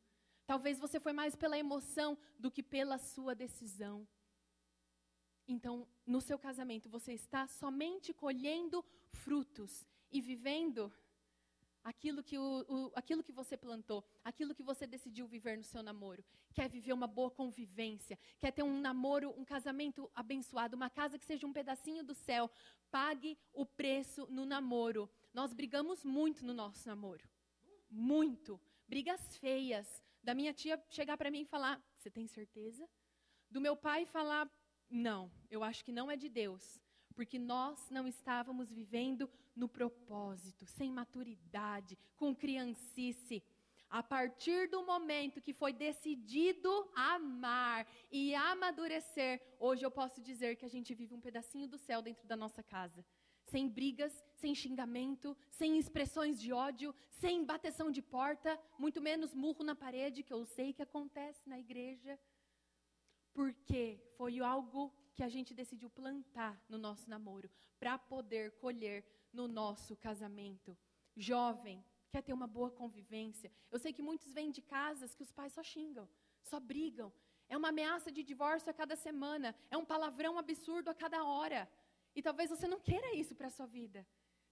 Talvez você foi mais pela emoção do que pela sua decisão. Então, no seu casamento, você está somente colhendo frutos e vivendo aquilo que, o, o, aquilo que você plantou, aquilo que você decidiu viver no seu namoro. Quer viver uma boa convivência, quer ter um namoro, um casamento abençoado, uma casa que seja um pedacinho do céu. Pague o preço no namoro. Nós brigamos muito no nosso namoro. Muito. Brigas feias. Da minha tia chegar para mim e falar: Você tem certeza? Do meu pai falar não, eu acho que não é de Deus, porque nós não estávamos vivendo no propósito, sem maturidade, com criancice. A partir do momento que foi decidido amar e amadurecer, hoje eu posso dizer que a gente vive um pedacinho do céu dentro da nossa casa. sem brigas, sem xingamento, sem expressões de ódio, sem bateção de porta, muito menos murro na parede, que eu sei que acontece na igreja. Porque foi algo que a gente decidiu plantar no nosso namoro, para poder colher no nosso casamento. Jovem, quer ter uma boa convivência. Eu sei que muitos vêm de casas que os pais só xingam, só brigam. É uma ameaça de divórcio a cada semana, é um palavrão absurdo a cada hora. E talvez você não queira isso para a sua vida.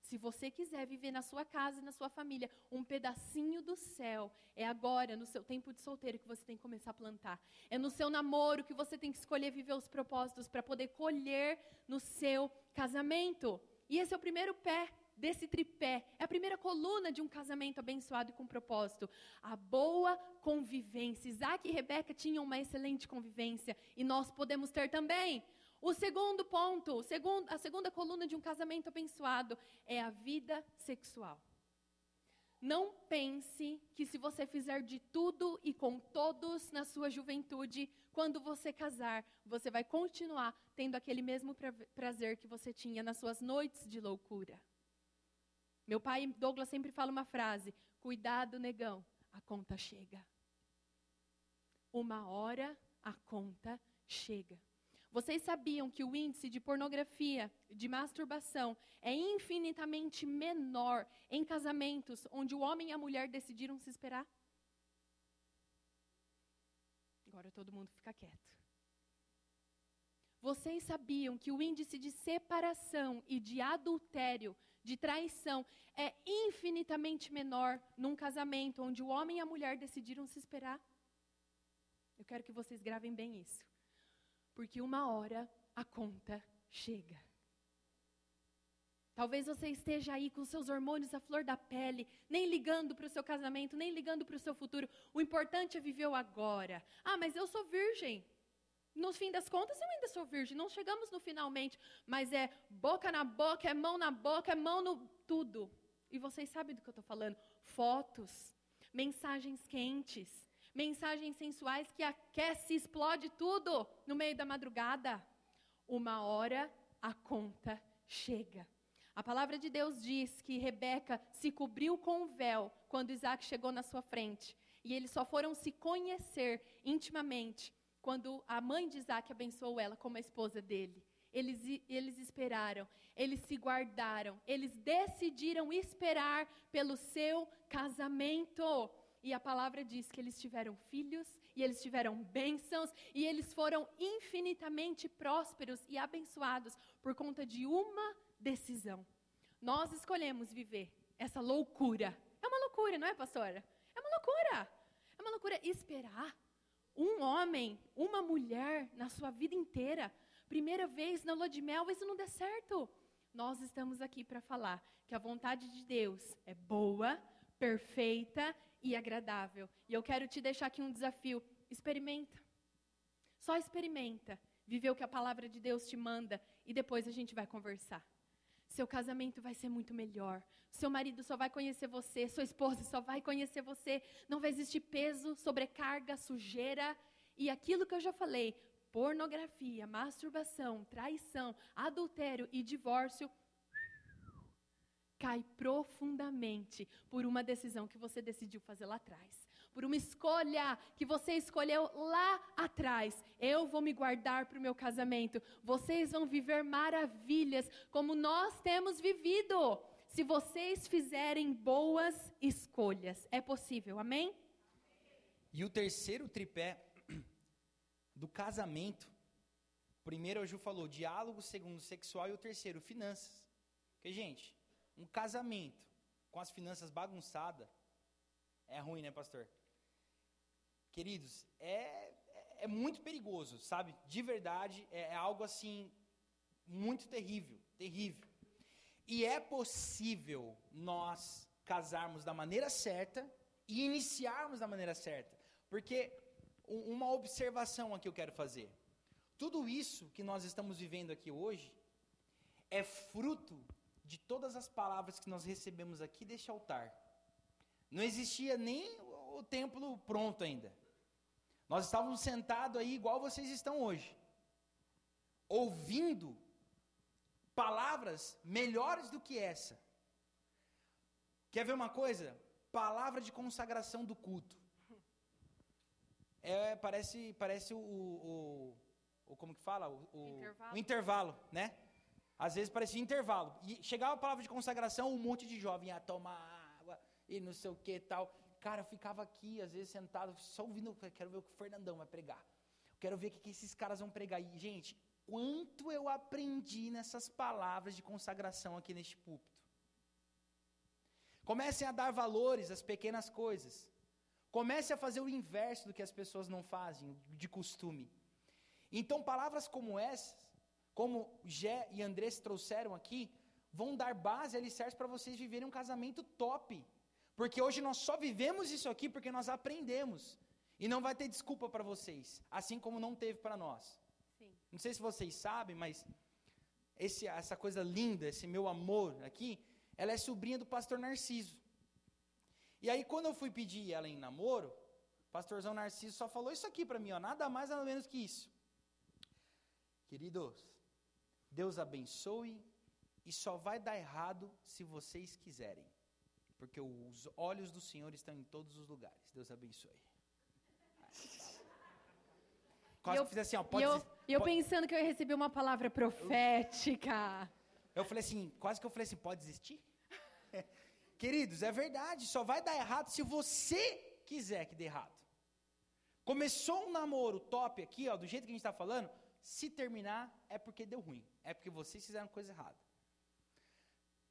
Se você quiser viver na sua casa e na sua família um pedacinho do céu, é agora, no seu tempo de solteiro, que você tem que começar a plantar. É no seu namoro que você tem que escolher viver os propósitos para poder colher no seu casamento. E esse é o primeiro pé desse tripé. É a primeira coluna de um casamento abençoado e com propósito. A boa convivência. Isaac e Rebeca tinham uma excelente convivência e nós podemos ter também. O segundo ponto, a segunda coluna de um casamento abençoado é a vida sexual. Não pense que se você fizer de tudo e com todos na sua juventude, quando você casar, você vai continuar tendo aquele mesmo prazer que você tinha nas suas noites de loucura. Meu pai Douglas sempre fala uma frase: Cuidado, negão, a conta chega. Uma hora a conta chega. Vocês sabiam que o índice de pornografia, de masturbação, é infinitamente menor em casamentos onde o homem e a mulher decidiram se esperar? Agora todo mundo fica quieto. Vocês sabiam que o índice de separação e de adultério, de traição, é infinitamente menor num casamento onde o homem e a mulher decidiram se esperar? Eu quero que vocês gravem bem isso porque uma hora a conta chega. Talvez você esteja aí com seus hormônios à flor da pele, nem ligando para o seu casamento, nem ligando para o seu futuro. O importante é viver o agora. Ah, mas eu sou virgem. No fim das contas, eu ainda sou virgem. Não chegamos no finalmente, mas é boca na boca, é mão na boca, é mão no tudo. E vocês sabem do que eu estou falando? Fotos, mensagens quentes, mensagens sensuais que aquece, explode tudo no meio da madrugada. Uma hora a conta chega. A palavra de Deus diz que Rebeca se cobriu com um véu quando Isaac chegou na sua frente. E eles só foram se conhecer intimamente quando a mãe de Isaac abençoou ela como a esposa dele. Eles, eles esperaram, eles se guardaram, eles decidiram esperar pelo seu casamento. E a palavra diz que eles tiveram filhos, e eles tiveram bênçãos, e eles foram infinitamente prósperos e abençoados por conta de uma decisão. Nós escolhemos viver essa loucura. É uma loucura, não é, pastora? É uma loucura. É uma loucura esperar um homem, uma mulher na sua vida inteira. Primeira vez na lua de mel, isso não der certo. Nós estamos aqui para falar que a vontade de Deus é boa, perfeita e agradável. E eu quero te deixar aqui um desafio. Experimenta. Só experimenta. Viver o que a palavra de Deus te manda e depois a gente vai conversar. Seu casamento vai ser muito melhor. Seu marido só vai conhecer você, sua esposa só vai conhecer você. Não vai existir peso, sobrecarga, sujeira e aquilo que eu já falei: pornografia, masturbação, traição, adultério e divórcio cai profundamente por uma decisão que você decidiu fazer lá atrás. Por uma escolha que você escolheu lá atrás. Eu vou me guardar para o meu casamento. Vocês vão viver maravilhas como nós temos vivido. Se vocês fizerem boas escolhas. É possível, amém?
E o terceiro tripé do casamento. Primeiro, a Ju falou diálogo, segundo, sexual, e o terceiro, finanças. Porque, gente, um casamento com as finanças bagunçadas é ruim, né, pastor? Queridos, é, é muito perigoso, sabe? De verdade, é, é algo assim, muito terrível, terrível. E é possível nós casarmos da maneira certa e iniciarmos da maneira certa. Porque uma observação aqui eu quero fazer. Tudo isso que nós estamos vivendo aqui hoje é fruto de todas as palavras que nós recebemos aqui deste altar. Não existia nem o templo pronto ainda. Nós estávamos sentados aí igual vocês estão hoje, ouvindo palavras melhores do que essa. Quer ver uma coisa? Palavra de consagração do culto. É, parece, parece o, o, o como que fala? O, o, intervalo. o intervalo, né? Às vezes parecia intervalo. E chegava a palavra de consagração, um monte de jovem ia tomar água e não sei o que tal. Cara, eu ficava aqui, às vezes sentado, só ouvindo, quero ver o que o Fernandão vai pregar. Quero ver o que, esses caras vão pregar. E, gente, quanto eu aprendi nessas palavras de consagração aqui neste púlpito. Comecem a dar valores às pequenas coisas. Comece a fazer o inverso do que as pessoas não fazem, de costume. Então, palavras como essas, como Gé e Andrés trouxeram aqui, vão dar base, alicerce para vocês viverem um casamento top. Porque hoje nós só vivemos isso aqui porque nós aprendemos. E não vai ter desculpa para vocês, assim como não teve para nós. Sim. Não sei se vocês sabem, mas esse, essa coisa linda, esse meu amor aqui, ela é sobrinha do pastor Narciso. E aí, quando eu fui pedir ela em namoro, o pastorzão Narciso só falou isso aqui para mim, ó, nada mais nada menos que isso. Queridos, Deus abençoe e só vai dar errado se vocês quiserem. Porque os olhos do Senhor estão em todos os lugares. Deus abençoe.
Quase eu, fiz assim, ó, pode, e eu, pode, eu pensando que eu ia receber uma palavra profética.
Eu falei assim, quase que eu falei assim, pode desistir? Queridos, é verdade, só vai dar errado se você quiser que dê errado. Começou um namoro top aqui, ó, do jeito que a gente está falando, se terminar é porque deu ruim, é porque vocês fizeram coisa errada.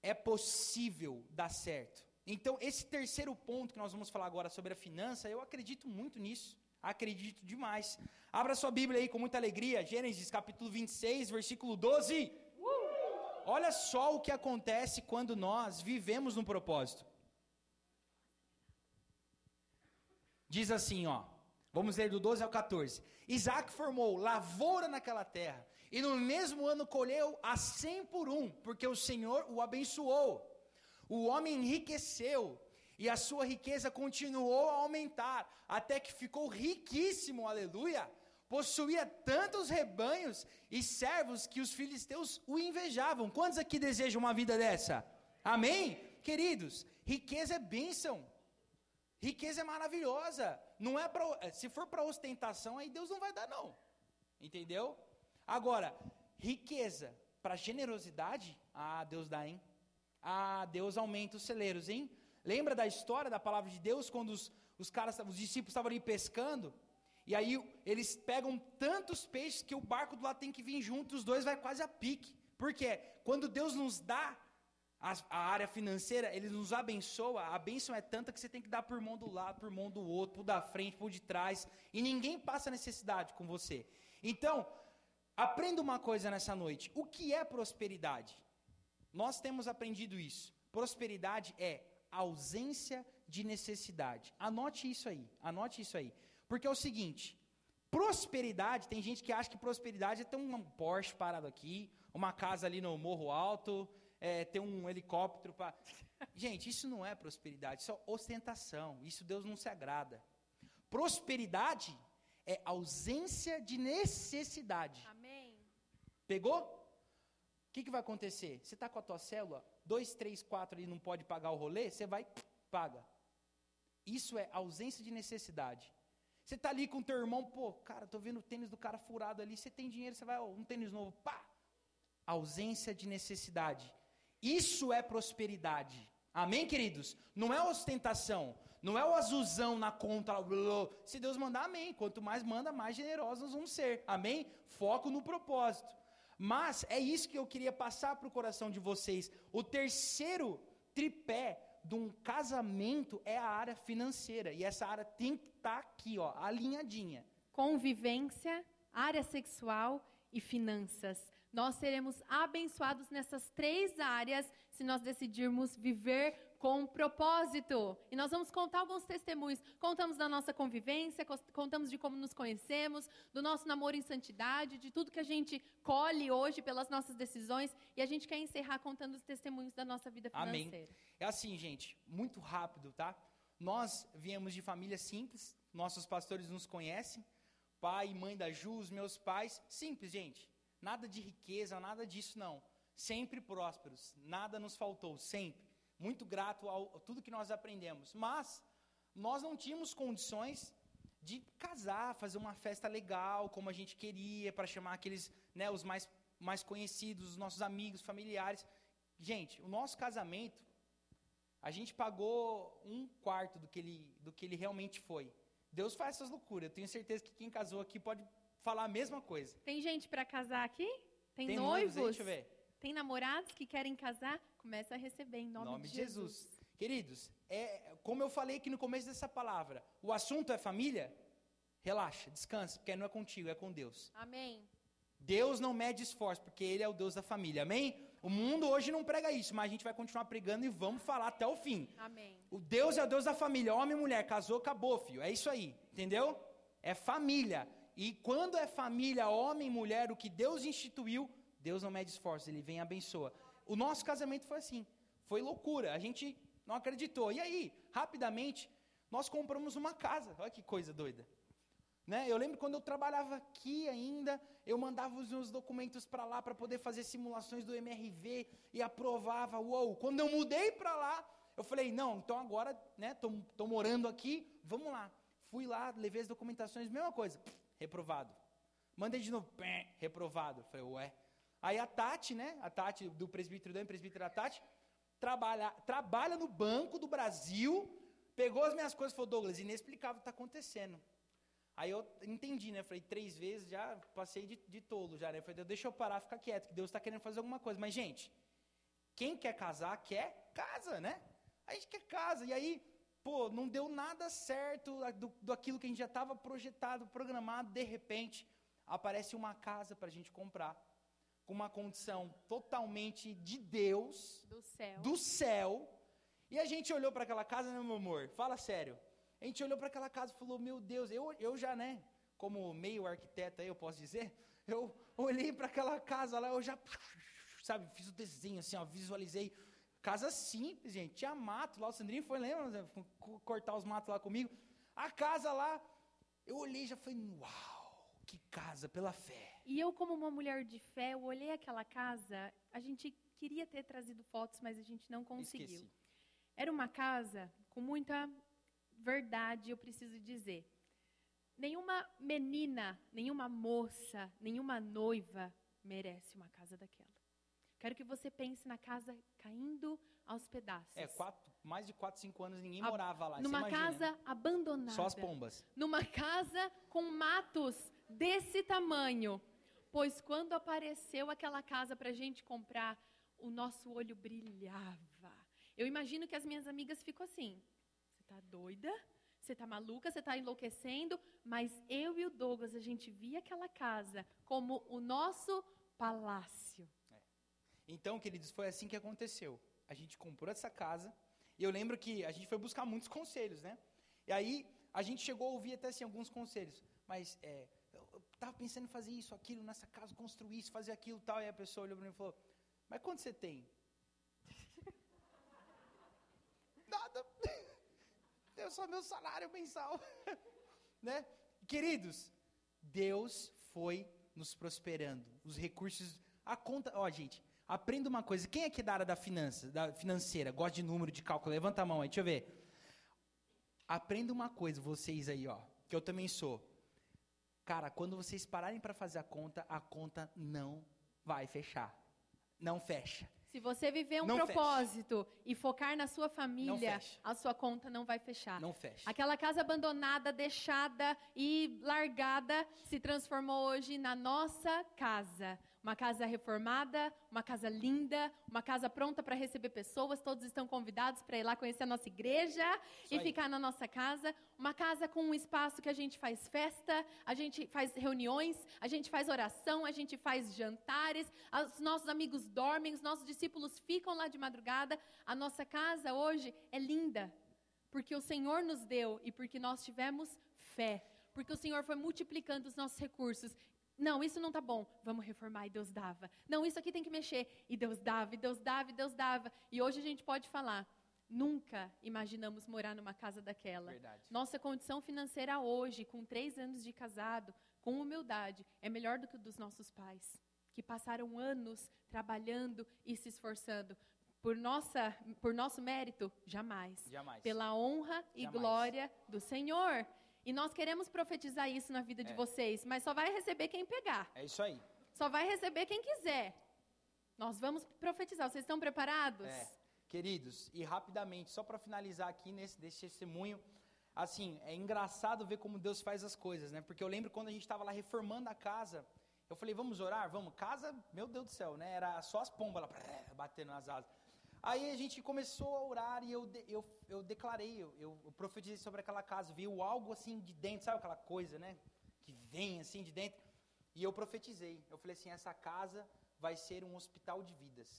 É possível dar certo. Então, esse terceiro ponto que nós vamos falar agora sobre a finança, eu acredito muito nisso. Acredito demais. Abra sua Bíblia aí com muita alegria, Gênesis capítulo 26, versículo 12. Olha só o que acontece quando nós vivemos no propósito. Diz assim, ó. Vamos ler do 12 ao 14. Isaac formou lavoura naquela terra, e no mesmo ano colheu a cem por um, porque o Senhor o abençoou. O homem enriqueceu, e a sua riqueza continuou a aumentar, até que ficou riquíssimo, aleluia. Possuía tantos rebanhos e servos que os filisteus o invejavam. Quantos aqui desejam uma vida dessa? Amém? Queridos, riqueza é bênção. Riqueza é maravilhosa. Não é para, é, se for para ostentação, aí Deus não vai dar não. Entendeu? Agora, riqueza para generosidade, ah, Deus dá, hein? Ah, Deus aumenta os celeiros, hein? Lembra da história da palavra de Deus quando os, os caras, os discípulos estavam ali pescando? E aí eles pegam tantos peixes que o barco do lado tem que vir junto, os dois vai quase a pique. Por quê? Quando Deus nos dá a, a, área financeira, Ele nos abençoa, a bênção é tanta que você tem que dar por mão do lado, por mão do outro, por da frente, por de trás, e ninguém passa necessidade com você. Então, aprenda uma coisa nessa noite: o que é prosperidade? Nós temos aprendido isso. Prosperidade é ausência de necessidade. Anote isso aí, anote isso aí. Porque é o seguinte: prosperidade, tem gente que acha que prosperidade é ter um Porsche parado aqui, uma casa ali no Morro Alto, é, ter um helicóptero para. Gente, isso não é prosperidade, isso é ostentação. Isso Deus não se agrada. Prosperidade é ausência de necessidade.
Amém.
Pegou? O que, que vai acontecer? Você está com a tua célula, dois, três, quatro ali não pode pagar o rolê, você vai, paga. Isso é ausência de necessidade. Você está ali com o teu irmão, pô, cara, tô vendo o tênis do cara furado ali, você tem dinheiro, você vai, ó, um tênis novo, pá! Ausência de necessidade. Isso é prosperidade. Amém, queridos? Não é ostentação, não é o azulzão na conta. Se Deus mandar, amém. Quanto mais manda, mais generosos nós vamos ser. Amém? Foco no propósito. Mas é isso que eu queria passar para o coração de vocês. O terceiro tripé de um casamento é a área financeira. E essa área tem que estar tá aqui, ó, alinhadinha.
Convivência, área sexual e finanças. Nós seremos abençoados nessas três áreas se nós decidirmos viver com propósito. E nós vamos contar alguns testemunhos. Contamos da nossa convivência, contamos de como nos conhecemos, do nosso namoro em santidade, de tudo que a gente colhe hoje pelas nossas decisões. E a gente quer encerrar contando os testemunhos da nossa vida financeira.
Amém. É assim, gente, muito rápido, tá? Nós viemos de família simples, nossos pastores nos conhecem, pai e mãe da Ju, os meus pais, simples, gente. Nada de riqueza, nada disso não. sempre prósperos, nada nos faltou, sempre. Muito grato a tudo que nós aprendemos. Mas nós não tínhamos condições de casar, fazer uma festa legal, como a gente queria, para chamar aqueles, né, os mais, mais conhecidos, os nossos amigos, familiares. Gente, o nosso casamento, a gente pagou um quarto do que ele, do que ele realmente foi. Deus faz essas loucuras. Eu tenho certeza que quem casou aqui pode falar a mesma coisa.
Tem gente para casar aqui? Tem,
Tem
noivos?
aí? Deixa eu ver.
Tem namorados que querem casar? Começa a receber em nome,
nome
de
de Jesus.
Jesus.
Queridos, é, como eu falei aqui no começo dessa palavra, o assunto é família? Relaxa, descansa, porque não é contigo, é com Deus.
Amém.
Deus não mede esforço, porque Ele é o Deus da família, amém? O mundo hoje não prega isso, mas a gente vai continuar pregando e vamos falar até o fim.
Amém.
O Deus é o Deus da família, homem e mulher, casou, acabou, filho. É isso aí, entendeu? É família. E quando é família, homem mulher, o que Deus instituiu, Deus não mede esforço, Ele vem e abençoa. O nosso casamento foi assim, foi loucura, a gente não acreditou. E aí, rapidamente, nós compramos uma casa. Olha que coisa doida. Né? Eu lembro quando eu trabalhava aqui ainda, eu mandava os meus documentos para lá para poder fazer simulações do MRV e aprovava. Uou! Quando eu mudei para lá, eu falei: não, então agora, né? Tô, morando aqui, vamos lá. Fui lá, levei as documentações, mesma coisa, pff, reprovado. Mandei de novo, pé, reprovado. Falei, ué. Aí a Tati, né? A Tati do presbítero Dan, presbítero da Tati, trabalha, trabalha no Banco do Brasil, pegou as minhas coisas e falou: Douglas, inexplicável o que está acontecendo. Aí eu entendi, né? Falei, três vezes já passei de, de tolo já, né? Falei, deixa eu parar, ficar quieto, que Deus está querendo fazer alguma coisa. Mas, gente, quem quer casar, quer casa, né? A gente quer casa. E aí, pô, não deu nada certo do, aquilo que a gente já estava projetado, programado. De repente, aparece uma casa para a gente comprar. Com uma condição totalmente de Deus.
Do céu.
Do céu. E a gente olhou para aquela casa, né, meu amor? Fala sério. A gente olhou para aquela casa e falou: Meu Deus, eu, eu já, né, como meio arquiteto aí, eu posso dizer, eu olhei para aquela casa lá, eu já, sabe, fiz o desenho assim, ó, visualizei. Casa simples, gente, tinha mato lá, o Sandrinho foi, lembra, cortar os matos lá comigo. A casa lá, eu olhei e já falei: Uau, que casa, pela fé.
E eu, como uma mulher de fé, eu olhei aquela casa, a gente queria ter trazido fotos, mas a gente não conseguiu.
Esqueci.
Era uma casa com muita verdade eu preciso dizer. Nenhuma menina, nenhuma moça, nenhuma noiva merece uma casa daquela. Quero que você pense na casa caindo aos pedaços.
É, quatro, mais de 4, 5 anos ninguém morava lá.
Numa casa abandonada.
Só as pombas.
Numa casa com matos desse tamanho. Pois quando apareceu aquela casa para a gente comprar, o nosso olho brilhava. Eu imagino que as minhas amigas ficam assim está doida, você está maluca, você está enlouquecendo, mas eu e o Douglas, a gente via aquela casa como o nosso palácio.
Então, queridos, foi assim que aconteceu. A gente comprou essa casa, e eu lembro que a gente foi buscar muitos conselhos, né? E aí, a gente chegou a ouvir até assim, alguns conselhos, mas é, eu estava pensando em fazer isso, aquilo nessa casa, construir isso, fazer aquilo tal, e a pessoa olhou para mim e falou, mas quanto você tem? Nada é só meu salário mensal. né? Queridos, Deus foi nos prosperando. Os recursos, a conta, ó, gente, aprenda uma coisa. Quem é que é da área da finança, da financeira, gosta de número, de cálculo? Levanta a mão aí, deixa eu ver. Aprenda uma coisa, vocês aí, ó, que eu também sou. Cara, quando vocês pararem para fazer a conta, a conta não vai fechar. Não fecha.
Se você viver um
não
propósito
fecha.
e focar na sua família, a sua conta não vai fechar.
Não fecha.
Aquela casa abandonada, deixada e largada se transformou hoje na nossa casa. Uma casa reformada, uma casa linda, uma casa pronta para receber pessoas. Todos estão convidados para ir lá conhecer a nossa igreja Isso e aí. ficar na nossa casa. Uma casa com um espaço que a gente faz festa, a gente faz reuniões, a gente faz oração, a gente faz jantares. Os nossos amigos dormem, os nossos discípulos ficam lá de madrugada. A nossa casa hoje é linda, porque o Senhor nos deu e porque nós tivemos fé porque o Senhor foi multiplicando os nossos recursos não, isso não está bom. Vamos reformar e Deus dava. Não, isso aqui tem que mexer e Deus dava, e Deus dava, e Deus dava. E hoje a gente pode falar. Nunca imaginamos morar numa casa daquela.
Verdade.
Nossa condição financeira hoje, com três anos de casado, com humildade, é melhor do que o dos nossos pais. que passaram anos trabalhando e se esforçando. Por, nossa, por nosso mérito, jamais.
Jamais.
Pela honra e
Jamais.
glória do Senhor. E nós queremos profetizar isso na vida de
É.
vocês, mas só vai receber quem pegar.
É isso aí.
Só vai receber quem quiser. Nós vamos profetizar. Vocês estão preparados?
É. Queridos, e rapidamente, só para finalizar aqui nesse desse testemunho, assim, é engraçado ver como Deus faz as coisas, né? Porque eu lembro quando a gente estava lá reformando a casa, eu falei, vamos orar? Vamos. Casa, meu Deus do céu, né? Era só as pombas lá, batendo nas asas. Aí a gente começou a orar e eu, eu, eu declarei, eu, eu, eu profetizei sobre aquela casa, veio algo assim de dentro, sabe aquela coisa, né? Que vem assim de dentro. E eu profetizei. Eu falei assim: essa casa vai ser um hospital de vidas.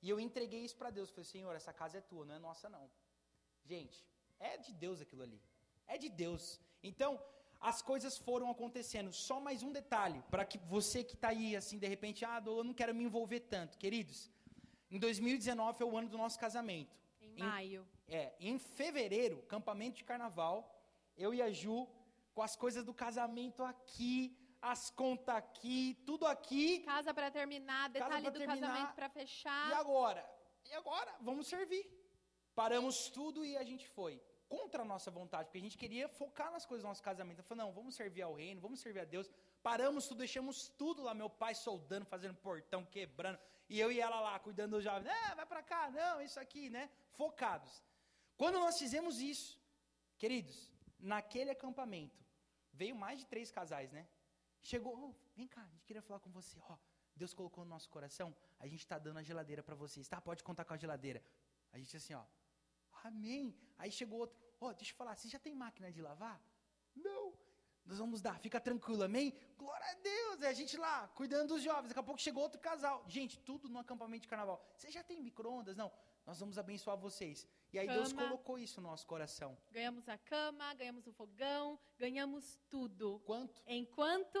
E eu entreguei isso para Deus. Falei, Senhor, essa casa é tua, não é nossa, não. Gente, é de Deus aquilo ali. É de Deus. Então, as coisas foram acontecendo. Só mais um detalhe, para que você que está aí, assim, de repente, ah, eu não quero me envolver tanto. Queridos, em 2019 foi o ano do nosso casamento.
Em
Em-
maio.
É, em fevereiro, campamento de carnaval, eu e a Ju, com as coisas do casamento aqui, as contas aqui, tudo aqui.
Casa para terminar, detalhe
pra
do
terminar.
casamento para fechar.
E agora? E agora? Vamos servir. Paramos tudo e a gente foi. Contra a nossa vontade, porque a gente queria focar nas coisas do nosso casamento. Eu falei, não, vamos servir ao reino, vamos servir a Deus. Paramos tudo, deixamos tudo lá, meu pai soldando, fazendo portão, quebrando. E eu e ela lá, cuidando dos jovens. Ah, vai pra cá, não, isso aqui, né? Focados. Quando nós fizemos isso, queridos, naquele acampamento, veio mais de três casais, né? Chegou, "Ô, vem cá, a gente queria falar com você, ó. Deus colocou no nosso coração, a gente está dando a geladeira para vocês, tá? Pode contar com a geladeira. A gente assim, ó, amém. Aí chegou outro, ó, deixa eu falar, você já tem máquina de lavar? Não. Nós vamos dar, fica tranquilo, amém? Glória a Deus, é a gente lá, cuidando dos jovens. Daqui a pouco chegou outro casal. Gente, tudo no acampamento de carnaval. Você já tem micro-ondas? Não. Nós vamos abençoar vocês. E aí Deus
Cama.
colocou isso no nosso coração.
Ganhamos a cama, ganhamos o fogão, ganhamos tudo.
Quanto?
Enquanto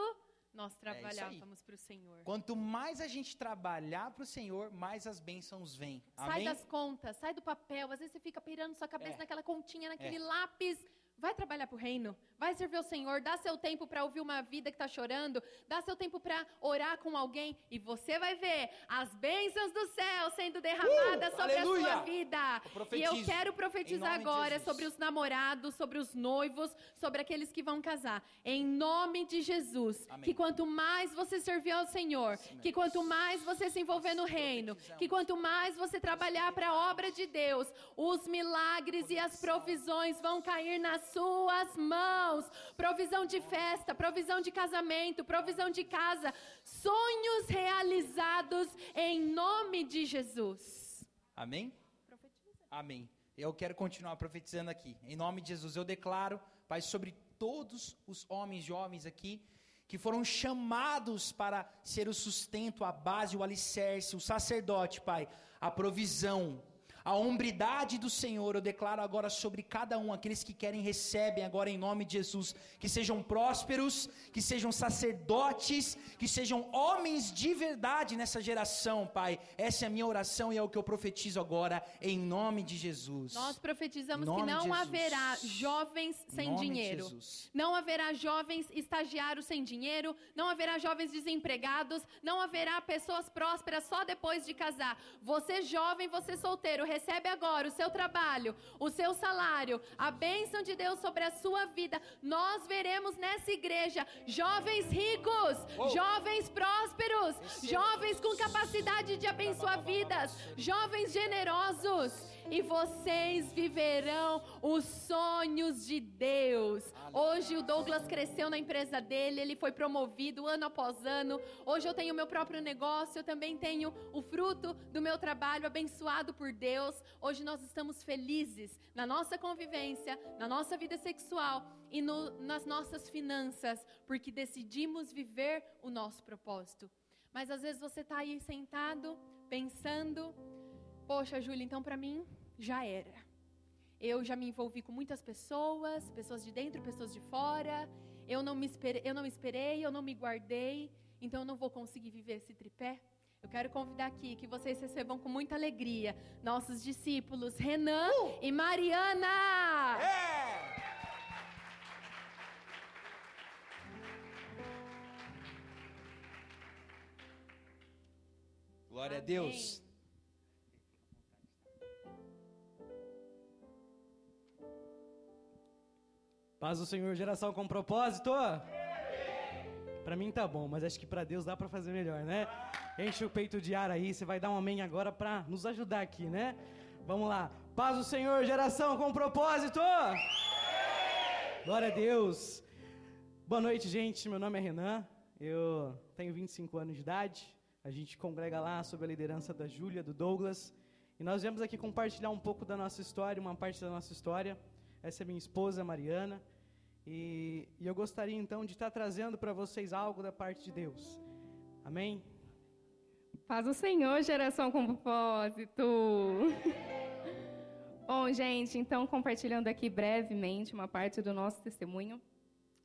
nós
É
trabalhávamos para o Senhor.
Quanto mais a gente trabalhar para o Senhor, mais as bênçãos vêm.
Sai
Amém?
das contas, sai do papel. Às vezes você fica pirando sua cabeça
É.
naquela continha, naquele lápis. Vai trabalhar para o reino, vai servir ao Senhor, dá seu tempo para ouvir uma vida que está chorando, dá seu tempo para orar com alguém e você vai ver as bênçãos do céu sendo derramadas
Uh,
sobre
aleluia!
a sua vida.
Eu
E eu quero profetizar agora sobre os namorados, sobre os noivos, sobre aqueles que vão casar. Em nome de Jesus,
Amém.
que quanto mais você servir ao Senhor,
Isso
que quanto mais você se envolver no reino, que quanto mais você trabalhar para a obra de Deus, os milagres e as provisões vão cair nas suas mãos. Provisão de festa, provisão de casamento, provisão de casa, sonhos realizados em nome de Jesus.
Amém? Amém. Eu quero continuar profetizando aqui. Em nome de Jesus, eu declaro, Pai, sobre todos os homens jovens aqui que foram chamados para ser o sustento, a base, o alicerce, o sacerdote, Pai, a provisão, a hombridade do Senhor, eu declaro agora sobre cada um, aqueles que querem, recebem agora em nome de Jesus, que sejam prósperos, que sejam sacerdotes, que sejam homens de verdade nessa geração, Pai. Essa é a minha oração e é o que eu profetizo agora, em nome de Jesus.
Nós profetizamos que não haverá jovens
Em
sem dinheiro. Não haverá jovens estagiários sem dinheiro, não haverá jovens desempregados, não haverá pessoas prósperas só depois de casar. Você jovem, você solteiro, recebe agora o seu trabalho, o seu salário, a bênção de Deus sobre a sua vida. Nós veremos nessa igreja jovens ricos,
Uou.
jovens prósperos, jovens com capacidade de abençoar vidas, jovens generosos. E vocês viverão os sonhos de Deus. Hoje o Douglas cresceu na empresa dele, ele foi promovido ano após ano. Hoje eu tenho meu próprio negócio, eu também tenho o fruto do meu trabalho abençoado por Deus. Hoje nós estamos felizes na nossa convivência, na nossa vida sexual e no- nas nossas finanças, porque decidimos viver o nosso propósito. Mas às vezes você está aí sentado, pensando, Poxa, Júlia, então para mim já era. Eu já me envolvi com muitas pessoas, pessoas de dentro, pessoas de fora. Eu não me esperei, eu não, me esperei, eu não me guardei, então eu não vou conseguir viver esse tripé. Eu quero convidar aqui que vocês recebam com muita alegria nossos discípulos Renan e Mariana.
É! Glória Amém. a Deus.
Paz do Senhor, geração com propósito. Para mim tá bom, mas acho que para Deus dá para fazer melhor, né? Enche o peito de ar aí, você vai dar um amém agora para nos ajudar aqui, né? Vamos lá. Paz do Senhor, geração com propósito. Glória a Deus. Boa noite, gente. Meu nome é Renan. Eu tenho 25 anos de idade. A gente congrega lá sob a liderança da Júlia, do Douglas. E nós viemos aqui compartilhar um pouco da nossa história, uma parte da nossa história. Essa é minha esposa, Mariana. E, e eu gostaria então de estar trazendo para vocês algo da parte de Deus. Amém?
Faz o Senhor, geração com propósito. Bom, gente, então compartilhando aqui brevemente uma parte do nosso testemunho.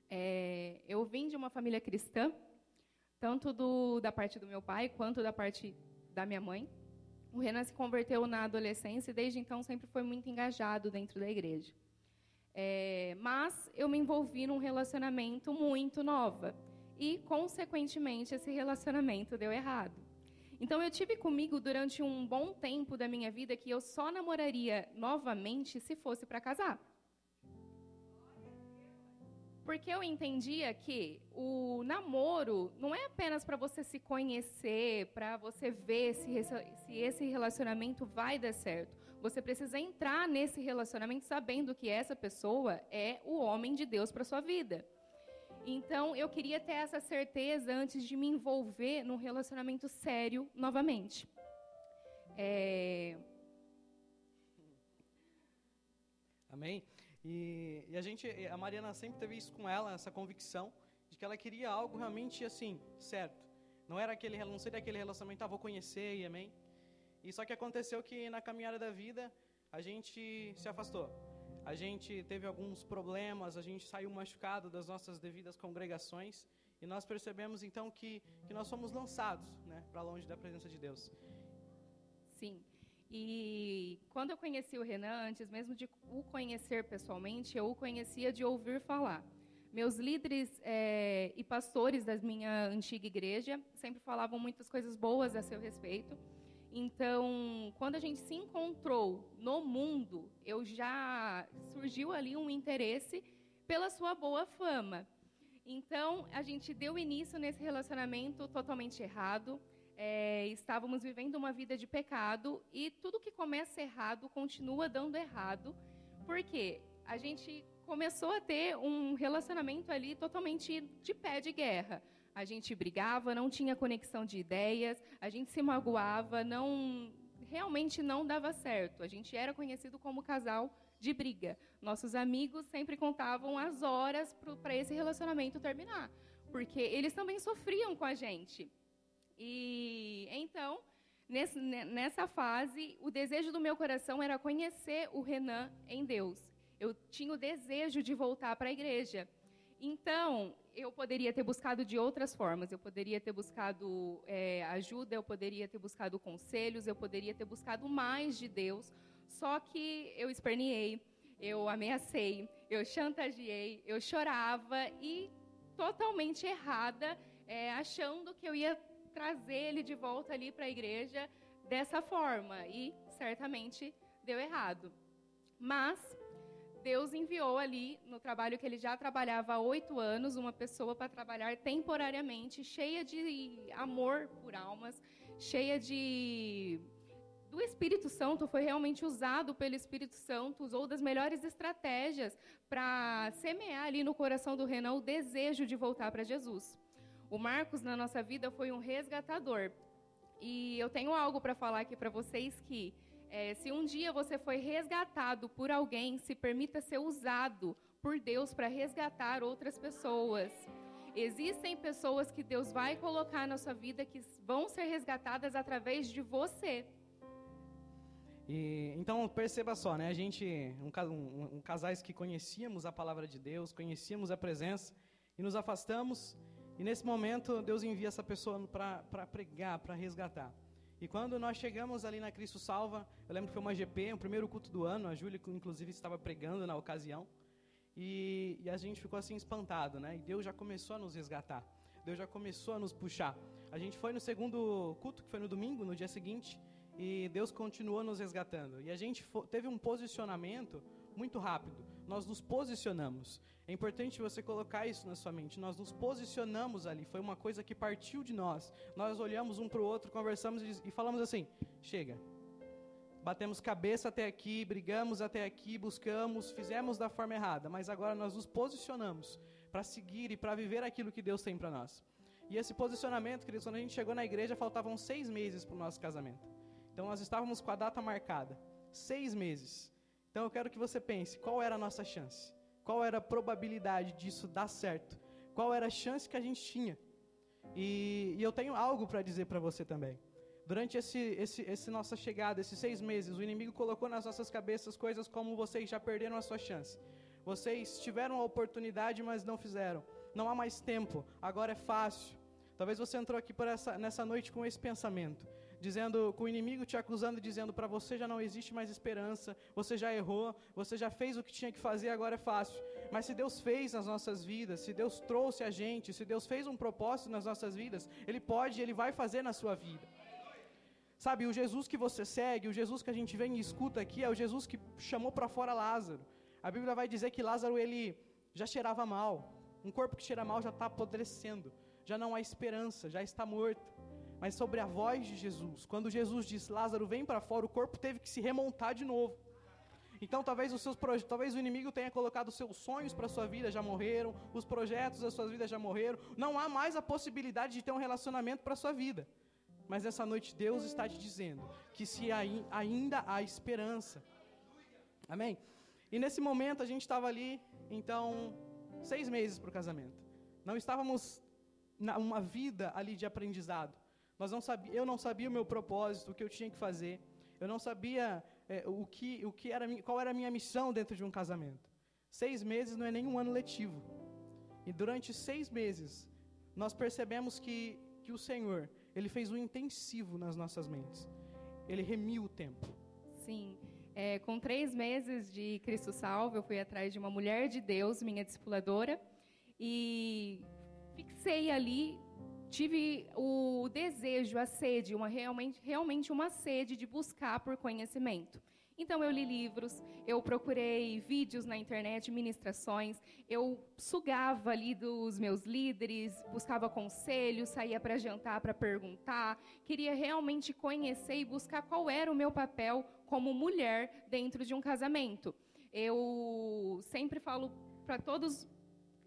É, eu vim de uma família cristã, tanto do, da parte do meu pai quanto da parte da minha mãe. O Renan se converteu na adolescência e desde então sempre foi muito engajado dentro da igreja. É, mas eu me envolvi num relacionamento muito nova e, consequentemente, esse relacionamento deu errado. Então, eu tive comigo durante um bom tempo da minha vida que eu só namoraria novamente se fosse para casar. Porque eu entendia que o namoro não é apenas para você se conhecer, para você ver se, se esse relacionamento vai dar certo. Você precisa entrar nesse relacionamento sabendo que essa pessoa é o homem de Deus para sua vida. Então, eu queria ter essa certeza antes de me envolver num relacionamento sério novamente. É...
Amém? E, e, a gente, a Mariana sempre teve isso com ela, essa convicção de que ela queria algo realmente assim, certo. Não era aquele, não seria aquele relacionamento, ah, vou conhecer, e amém. E só que aconteceu que na caminhada da vida a gente se afastou. A gente teve alguns problemas, a gente saiu machucado das nossas devidas congregações e nós percebemos então que, que nós somos lançados né, para longe da presença de Deus.
Sim. E quando eu conheci o Renan, antes mesmo de o conhecer pessoalmente, eu o conhecia de ouvir falar. Meus líderes é, e pastores da minha antiga igreja sempre falavam muitas coisas boas a seu respeito. Então, quando a gente se encontrou no mundo, eu já surgiu ali um interesse pela sua boa fama. Então, a gente deu início nesse relacionamento totalmente errado. É, estávamos vivendo uma vida de pecado e tudo que começa errado continua dando errado, porque a gente começou a ter um relacionamento ali totalmente de pé de guerra. A gente brigava, não tinha conexão de ideias, a gente se magoava, não realmente não dava certo. A gente era conhecido como casal de briga. Nossos amigos sempre contavam as horas para esse relacionamento terminar, porque eles também sofriam com a gente. E então, nesse, nessa fase, o desejo do meu coração era conhecer o Renan em Deus. Eu tinha o desejo de voltar para a igreja. Então, eu poderia ter buscado de outras formas. Eu poderia ter buscado é, ajuda, eu poderia ter buscado conselhos, eu poderia ter buscado mais de Deus. Só que eu esperneei, eu ameacei, eu chantageei, eu chorava e totalmente errada, é, achando que eu ia trazer ele de volta ali para a igreja dessa forma. E certamente deu errado. Mas Deus enviou ali, no trabalho que ele já trabalhava há oito anos, uma pessoa para trabalhar temporariamente, cheia de amor por almas, cheia de. Do Espírito Santo, foi realmente usado pelo Espírito Santo, usou das melhores estratégias para semear ali no coração do Renan o desejo de voltar para Jesus. O Marcos, na nossa vida, foi um resgatador. E eu tenho algo para falar aqui para vocês que é, se um dia você foi resgatado por alguém, se permita ser usado por Deus para resgatar outras pessoas. Existem pessoas que Deus vai colocar na sua vida que vão ser resgatadas através de você.
E, então perceba só, né? A gente, um, um, um, casais que conhecíamos a palavra de Deus, conhecíamos a presença e nos afastamos. E nesse momento Deus envia essa pessoa para pregar, para resgatar. E quando nós chegamos ali na Cristo Salva, eu lembro que foi uma GP, o primeiro culto do ano, a Júlia inclusive estava pregando na ocasião, e, e, a gente ficou assim espantado, né? E Deus já começou a nos resgatar, Deus já começou a nos puxar. A gente foi no segundo culto, que foi no domingo, no dia seguinte, e Deus continuou nos resgatando. E a gente teve um posicionamento muito rápido. Nós nos posicionamos. É importante você colocar isso na sua mente. Nós nos posicionamos ali. Foi uma coisa que partiu de nós. Nós olhamos um para o outro, conversamos e falamos assim: chega. Batemos cabeça até aqui, brigamos até aqui, buscamos, fizemos da forma errada, mas agora nós nos posicionamos para seguir e para viver aquilo que Deus tem para nós. E esse posicionamento, queridos, quando a gente chegou na igreja, faltavam seis meses para o nosso casamento. Então nós estávamos com a data marcada. Seis meses. Então eu quero que você pense, qual era a nossa chance? Qual era a probabilidade disso dar certo? Qual era a chance que a gente tinha? E, e eu tenho algo para dizer para você também. Durante esse, esse, esse nossa chegada, esses seis meses, o inimigo colocou nas nossas cabeças coisas como vocês já perderam a sua chance. Vocês tiveram a oportunidade, mas não fizeram. Não há mais tempo. Agora é fácil. Talvez você entrou aqui essa, nessa noite com esse pensamento, dizendo, com o inimigo te acusando, dizendo para você já não existe mais esperança, você já errou, você já fez o que tinha que fazer, agora é fácil. Mas se Deus fez nas nossas vidas, se Deus trouxe a gente, se Deus fez um propósito nas nossas vidas, Ele pode, Ele vai fazer na sua vida. Sabe, o Jesus que você segue, o Jesus que a gente vem e escuta aqui, é o Jesus que chamou para fora Lázaro. A Bíblia vai dizer que Lázaro ele já cheirava mal. Um corpo que cheira mal já está apodrecendo já não há esperança, já está morto. Mas sobre a voz de Jesus, quando Jesus disse Lázaro vem para fora, o corpo teve que se remontar de novo. Então talvez os seus talvez o inimigo tenha colocado os seus sonhos para sua vida já morreram, os projetos da sua vida já morreram. Não há mais a possibilidade de ter um relacionamento para sua vida. Mas essa noite Deus está te dizendo que se ainda há esperança. Amém? E nesse momento a gente estava ali, então, seis meses para o casamento. Não estávamos uma vida ali de aprendizado. Nós não sabia, eu não sabia o meu propósito, o que eu tinha que fazer. Eu não sabia é, o que, o que era, qual era a minha missão dentro de um casamento. Seis meses não é nem um ano letivo. E durante seis meses, nós percebemos que, que o Senhor, Ele fez um intensivo nas nossas mentes. Ele remiu o tempo.
Sim. É, com três meses de Cristo Salvo, eu fui atrás de uma mulher de Deus, minha discipuladora, e fixei ali, tive o desejo, a sede, uma, realmente, realmente uma sede de buscar por conhecimento. Então eu li livros, eu procurei vídeos na internet, ministrações, eu sugava ali dos meus líderes, buscava conselhos, saía para jantar para perguntar, queria realmente conhecer e buscar qual era o meu papel como mulher dentro de um casamento. Eu sempre falo para todos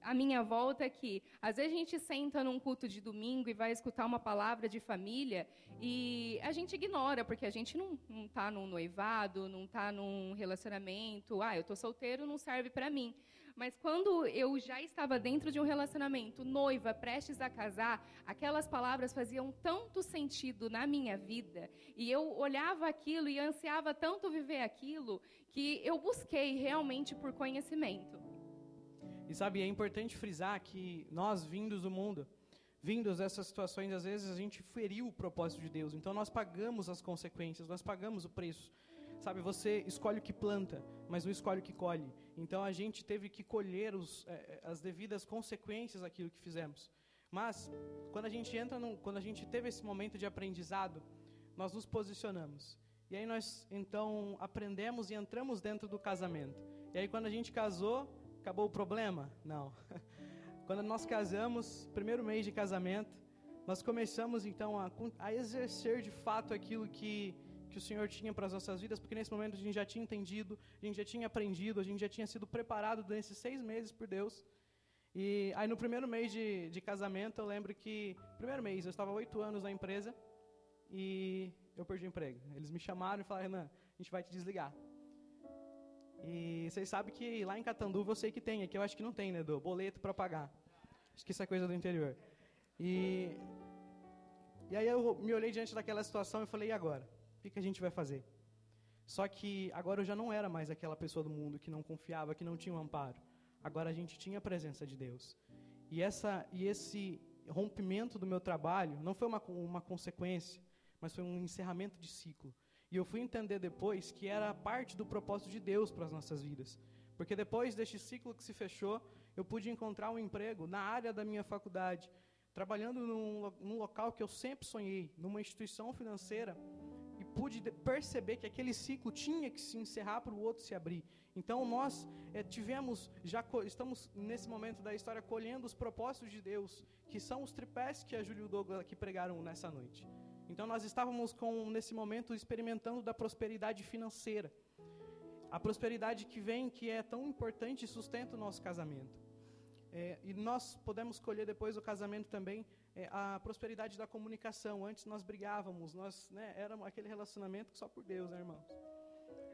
a minha volta é que, às vezes, a gente senta num culto de domingo e vai escutar uma palavra de família e a gente ignora, porque a gente não está num noivado, não está num relacionamento. Ah, eu estou solteiro, não serve para mim. Mas quando eu já estava dentro de um relacionamento, noiva, prestes a casar, aquelas palavras faziam tanto sentido na minha vida, e eu olhava aquilo e ansiava tanto viver aquilo, que eu busquei realmente por conhecimento.
E sabe, é importante frisar que nós, vindos do mundo, vindos dessas situações, às vezes a gente feriu o propósito de Deus. Então nós pagamos as consequências, nós pagamos o preço. Sabe, você escolhe o que planta, mas não escolhe o que colhe. Então a gente teve que colher os, é, as devidas consequências daquilo que fizemos. Mas quando a gente entra, no, quando a gente teve esse momento de aprendizado, nós nos posicionamos. E aí nós então aprendemos e entramos dentro do casamento. E aí quando a gente casou, Acabou o problema? Não. Quando nós casamos, primeiro mês de casamento, nós começamos então a, a exercer de fato aquilo que, que o Senhor tinha para as nossas vidas, porque nesse momento a gente já tinha entendido, a gente já tinha aprendido, a gente já tinha sido preparado nesses seis meses por Deus. E aí no primeiro mês de, de casamento, eu lembro que, primeiro mês, eu estava oito anos na empresa e eu perdi o emprego. Eles me chamaram e falaram, Renan, a gente vai te desligar. E vocês sabem que lá em Catanduva eu sei que tem, aqui eu acho que não tem, né, do boleto para pagar. Acho que isso é coisa do interior. E, e aí eu me olhei diante daquela situação e falei, e agora? O que, que a gente vai fazer? Só que agora eu já não era mais aquela pessoa do mundo que não confiava, que não tinha um amparo. Agora a gente tinha a presença de Deus. E, essa, e esse rompimento do meu trabalho não foi uma, uma consequência, mas foi um encerramento de ciclo. E eu fui entender depois que era parte do propósito de Deus para as nossas vidas. Porque depois deste ciclo que se fechou, eu pude encontrar um emprego na área da minha faculdade, trabalhando num, num local que eu sempre sonhei, numa instituição financeira, e pude perceber que aquele ciclo tinha que se encerrar para o outro se abrir. Então nós é, tivemos, já estamos nesse momento da história colhendo os propósitos de Deus, que são os tripés que a Júlia e o Douglas aqui pregaram nessa noite. Então nós estávamos com nesse momento experimentando da prosperidade financeira. A prosperidade que vem, que é tão importante e sustenta o nosso casamento. É, e nós podemos colher depois do casamento também é, a prosperidade da comunicação. Antes nós brigávamos, nós né, era aquele relacionamento só por Deus, né, irmãos?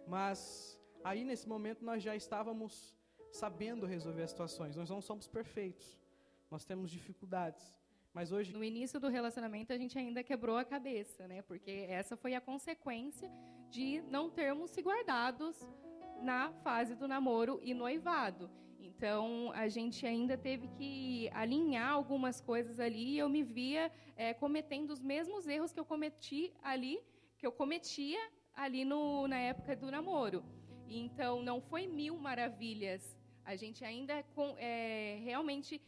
Mas aí nesse momento nós já estávamos sabendo resolver as situações. Nós não somos perfeitos, nós temos dificuldades. Mas hoje
no início do relacionamento a gente ainda quebrou a cabeça, né? Porque essa foi a consequência de não termos se guardados na fase do namoro e noivado. Então, a gente ainda teve que alinhar algumas coisas ali e eu me via é, cometendo os mesmos erros que eu cometi ali, que eu cometia ali no, na época do namoro. Então, não foi mil maravilhas. A gente ainda é, realmente.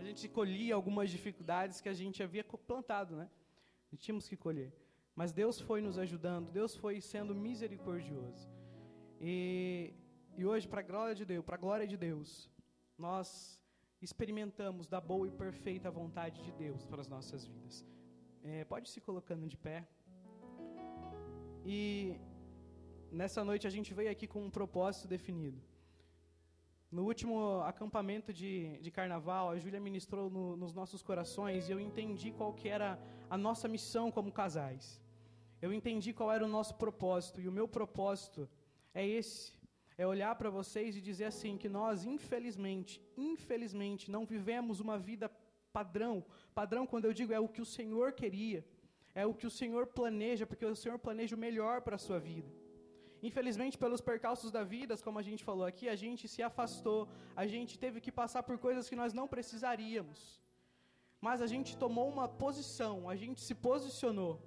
A gente colhia algumas dificuldades que a gente havia plantado, né? E tínhamos que colher. Mas Deus foi nos ajudando, Deus foi sendo misericordioso. E, e hoje, para a glória de Deus, para glória de Deus, nós experimentamos da boa e perfeita vontade de Deus para as nossas vidas. É, pode se colocando de pé. E nessa noite a gente veio aqui com um propósito definido. No último acampamento de, de carnaval, a Júlia ministrou no, nos nossos corações e eu entendi qual que era a nossa missão como casais. Eu entendi qual era o nosso propósito e o meu propósito é esse. É olhar para vocês e dizer assim que nós, infelizmente, infelizmente, não vivemos uma vida padrão. Padrão, quando eu digo, é o que o Senhor queria. É o que o Senhor planeja, porque o Senhor planeja o melhor para a sua vida. Infelizmente, pelos percalços da vida, como a gente falou aqui, a gente se afastou, a gente teve que passar por coisas que nós não precisaríamos. Mas a gente tomou uma posição, a gente se posicionou.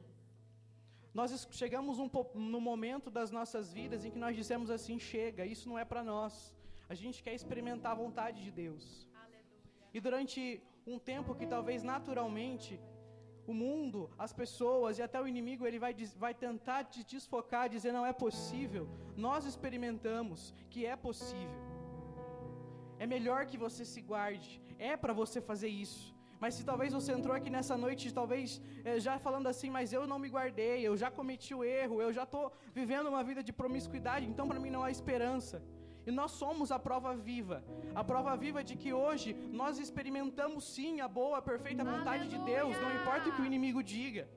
Nós chegamos um, no momento das nossas vidas em que nós dissemos assim: chega, isso não é para nós. A gente quer experimentar a vontade de Deus. Aleluia. E durante um tempo que talvez naturalmente o mundo, as pessoas e até o inimigo ele vai, vai tentar te desfocar, dizer não é possível. Nós experimentamos que é possível. É melhor que você se guarde. É para você fazer isso. Mas se talvez você entrou aqui nessa noite, talvez é, já falando assim, mas eu não me guardei, eu já cometi o erro, eu já estou vivendo uma vida de promiscuidade, então para mim não há esperança. E nós somos a prova viva. A prova viva de que hoje nós experimentamos sim a boa, perfeita vontade Aleluia. de Deus, não importa o que o inimigo diga.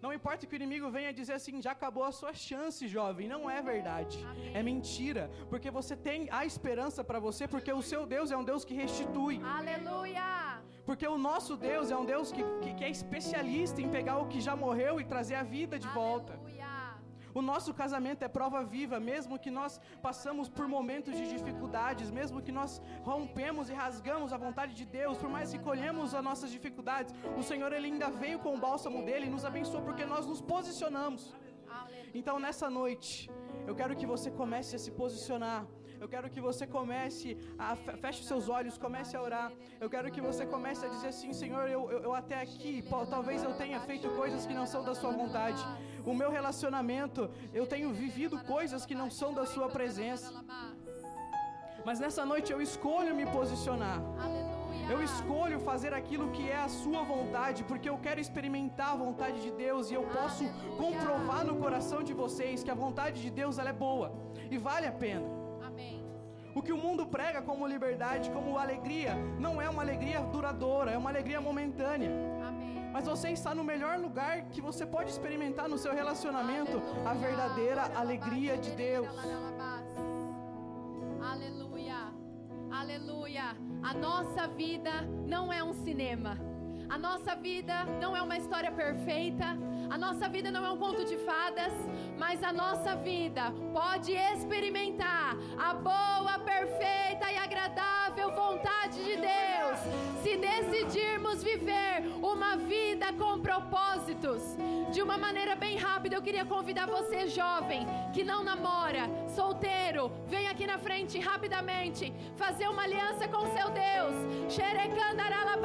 Não importa que o inimigo venha dizer assim, já acabou a sua chance, jovem. Não é verdade. Amém. É mentira. Porque você tem a esperança para você, porque o seu Deus é um Deus que restitui.
Aleluia.
Porque o nosso Deus é um Deus que, que, que é especialista em pegar o que já morreu e trazer a vida de volta. O nosso casamento é prova viva, mesmo que nós passamos por momentos de dificuldades, mesmo que nós rompemos e rasgamos a vontade de Deus, por mais que colhemos as nossas dificuldades, o Senhor ele ainda veio com o bálsamo dele e nos abençoou porque nós nos posicionamos. Então nessa noite, eu quero que você comece a se posicionar eu quero que você comece a feche seus olhos, comece a orar. Eu quero que você comece a dizer assim, Senhor, eu, eu, eu até aqui, talvez eu tenha feito coisas que não são da sua vontade. O meu relacionamento, eu tenho vivido coisas que não são da sua presença. Mas nessa noite eu escolho me posicionar. Eu escolho fazer aquilo que é a sua vontade, porque eu quero experimentar a vontade de Deus e eu posso comprovar no coração de vocês que a vontade de Deus ela é boa e vale a pena. O que o mundo prega como liberdade, como alegria, não é uma alegria duradoura, é uma alegria momentânea. Amém. Mas você está no melhor lugar que você pode experimentar no seu relacionamento Aleluia. a verdadeira alegria de Deus.
Aleluia. Aleluia. A nossa vida não é um cinema. A nossa vida não é uma história perfeita, a nossa vida não é um conto de fadas, mas a nossa vida pode experimentar a boa, perfeita e agradável vontade de Deus. Se decidirmos viver uma vida com propósitos. De uma maneira bem rápida, eu queria convidar você, jovem, que não namora, solteiro, vem aqui na frente rapidamente, fazer uma aliança com seu Deus. Xerecandaralaba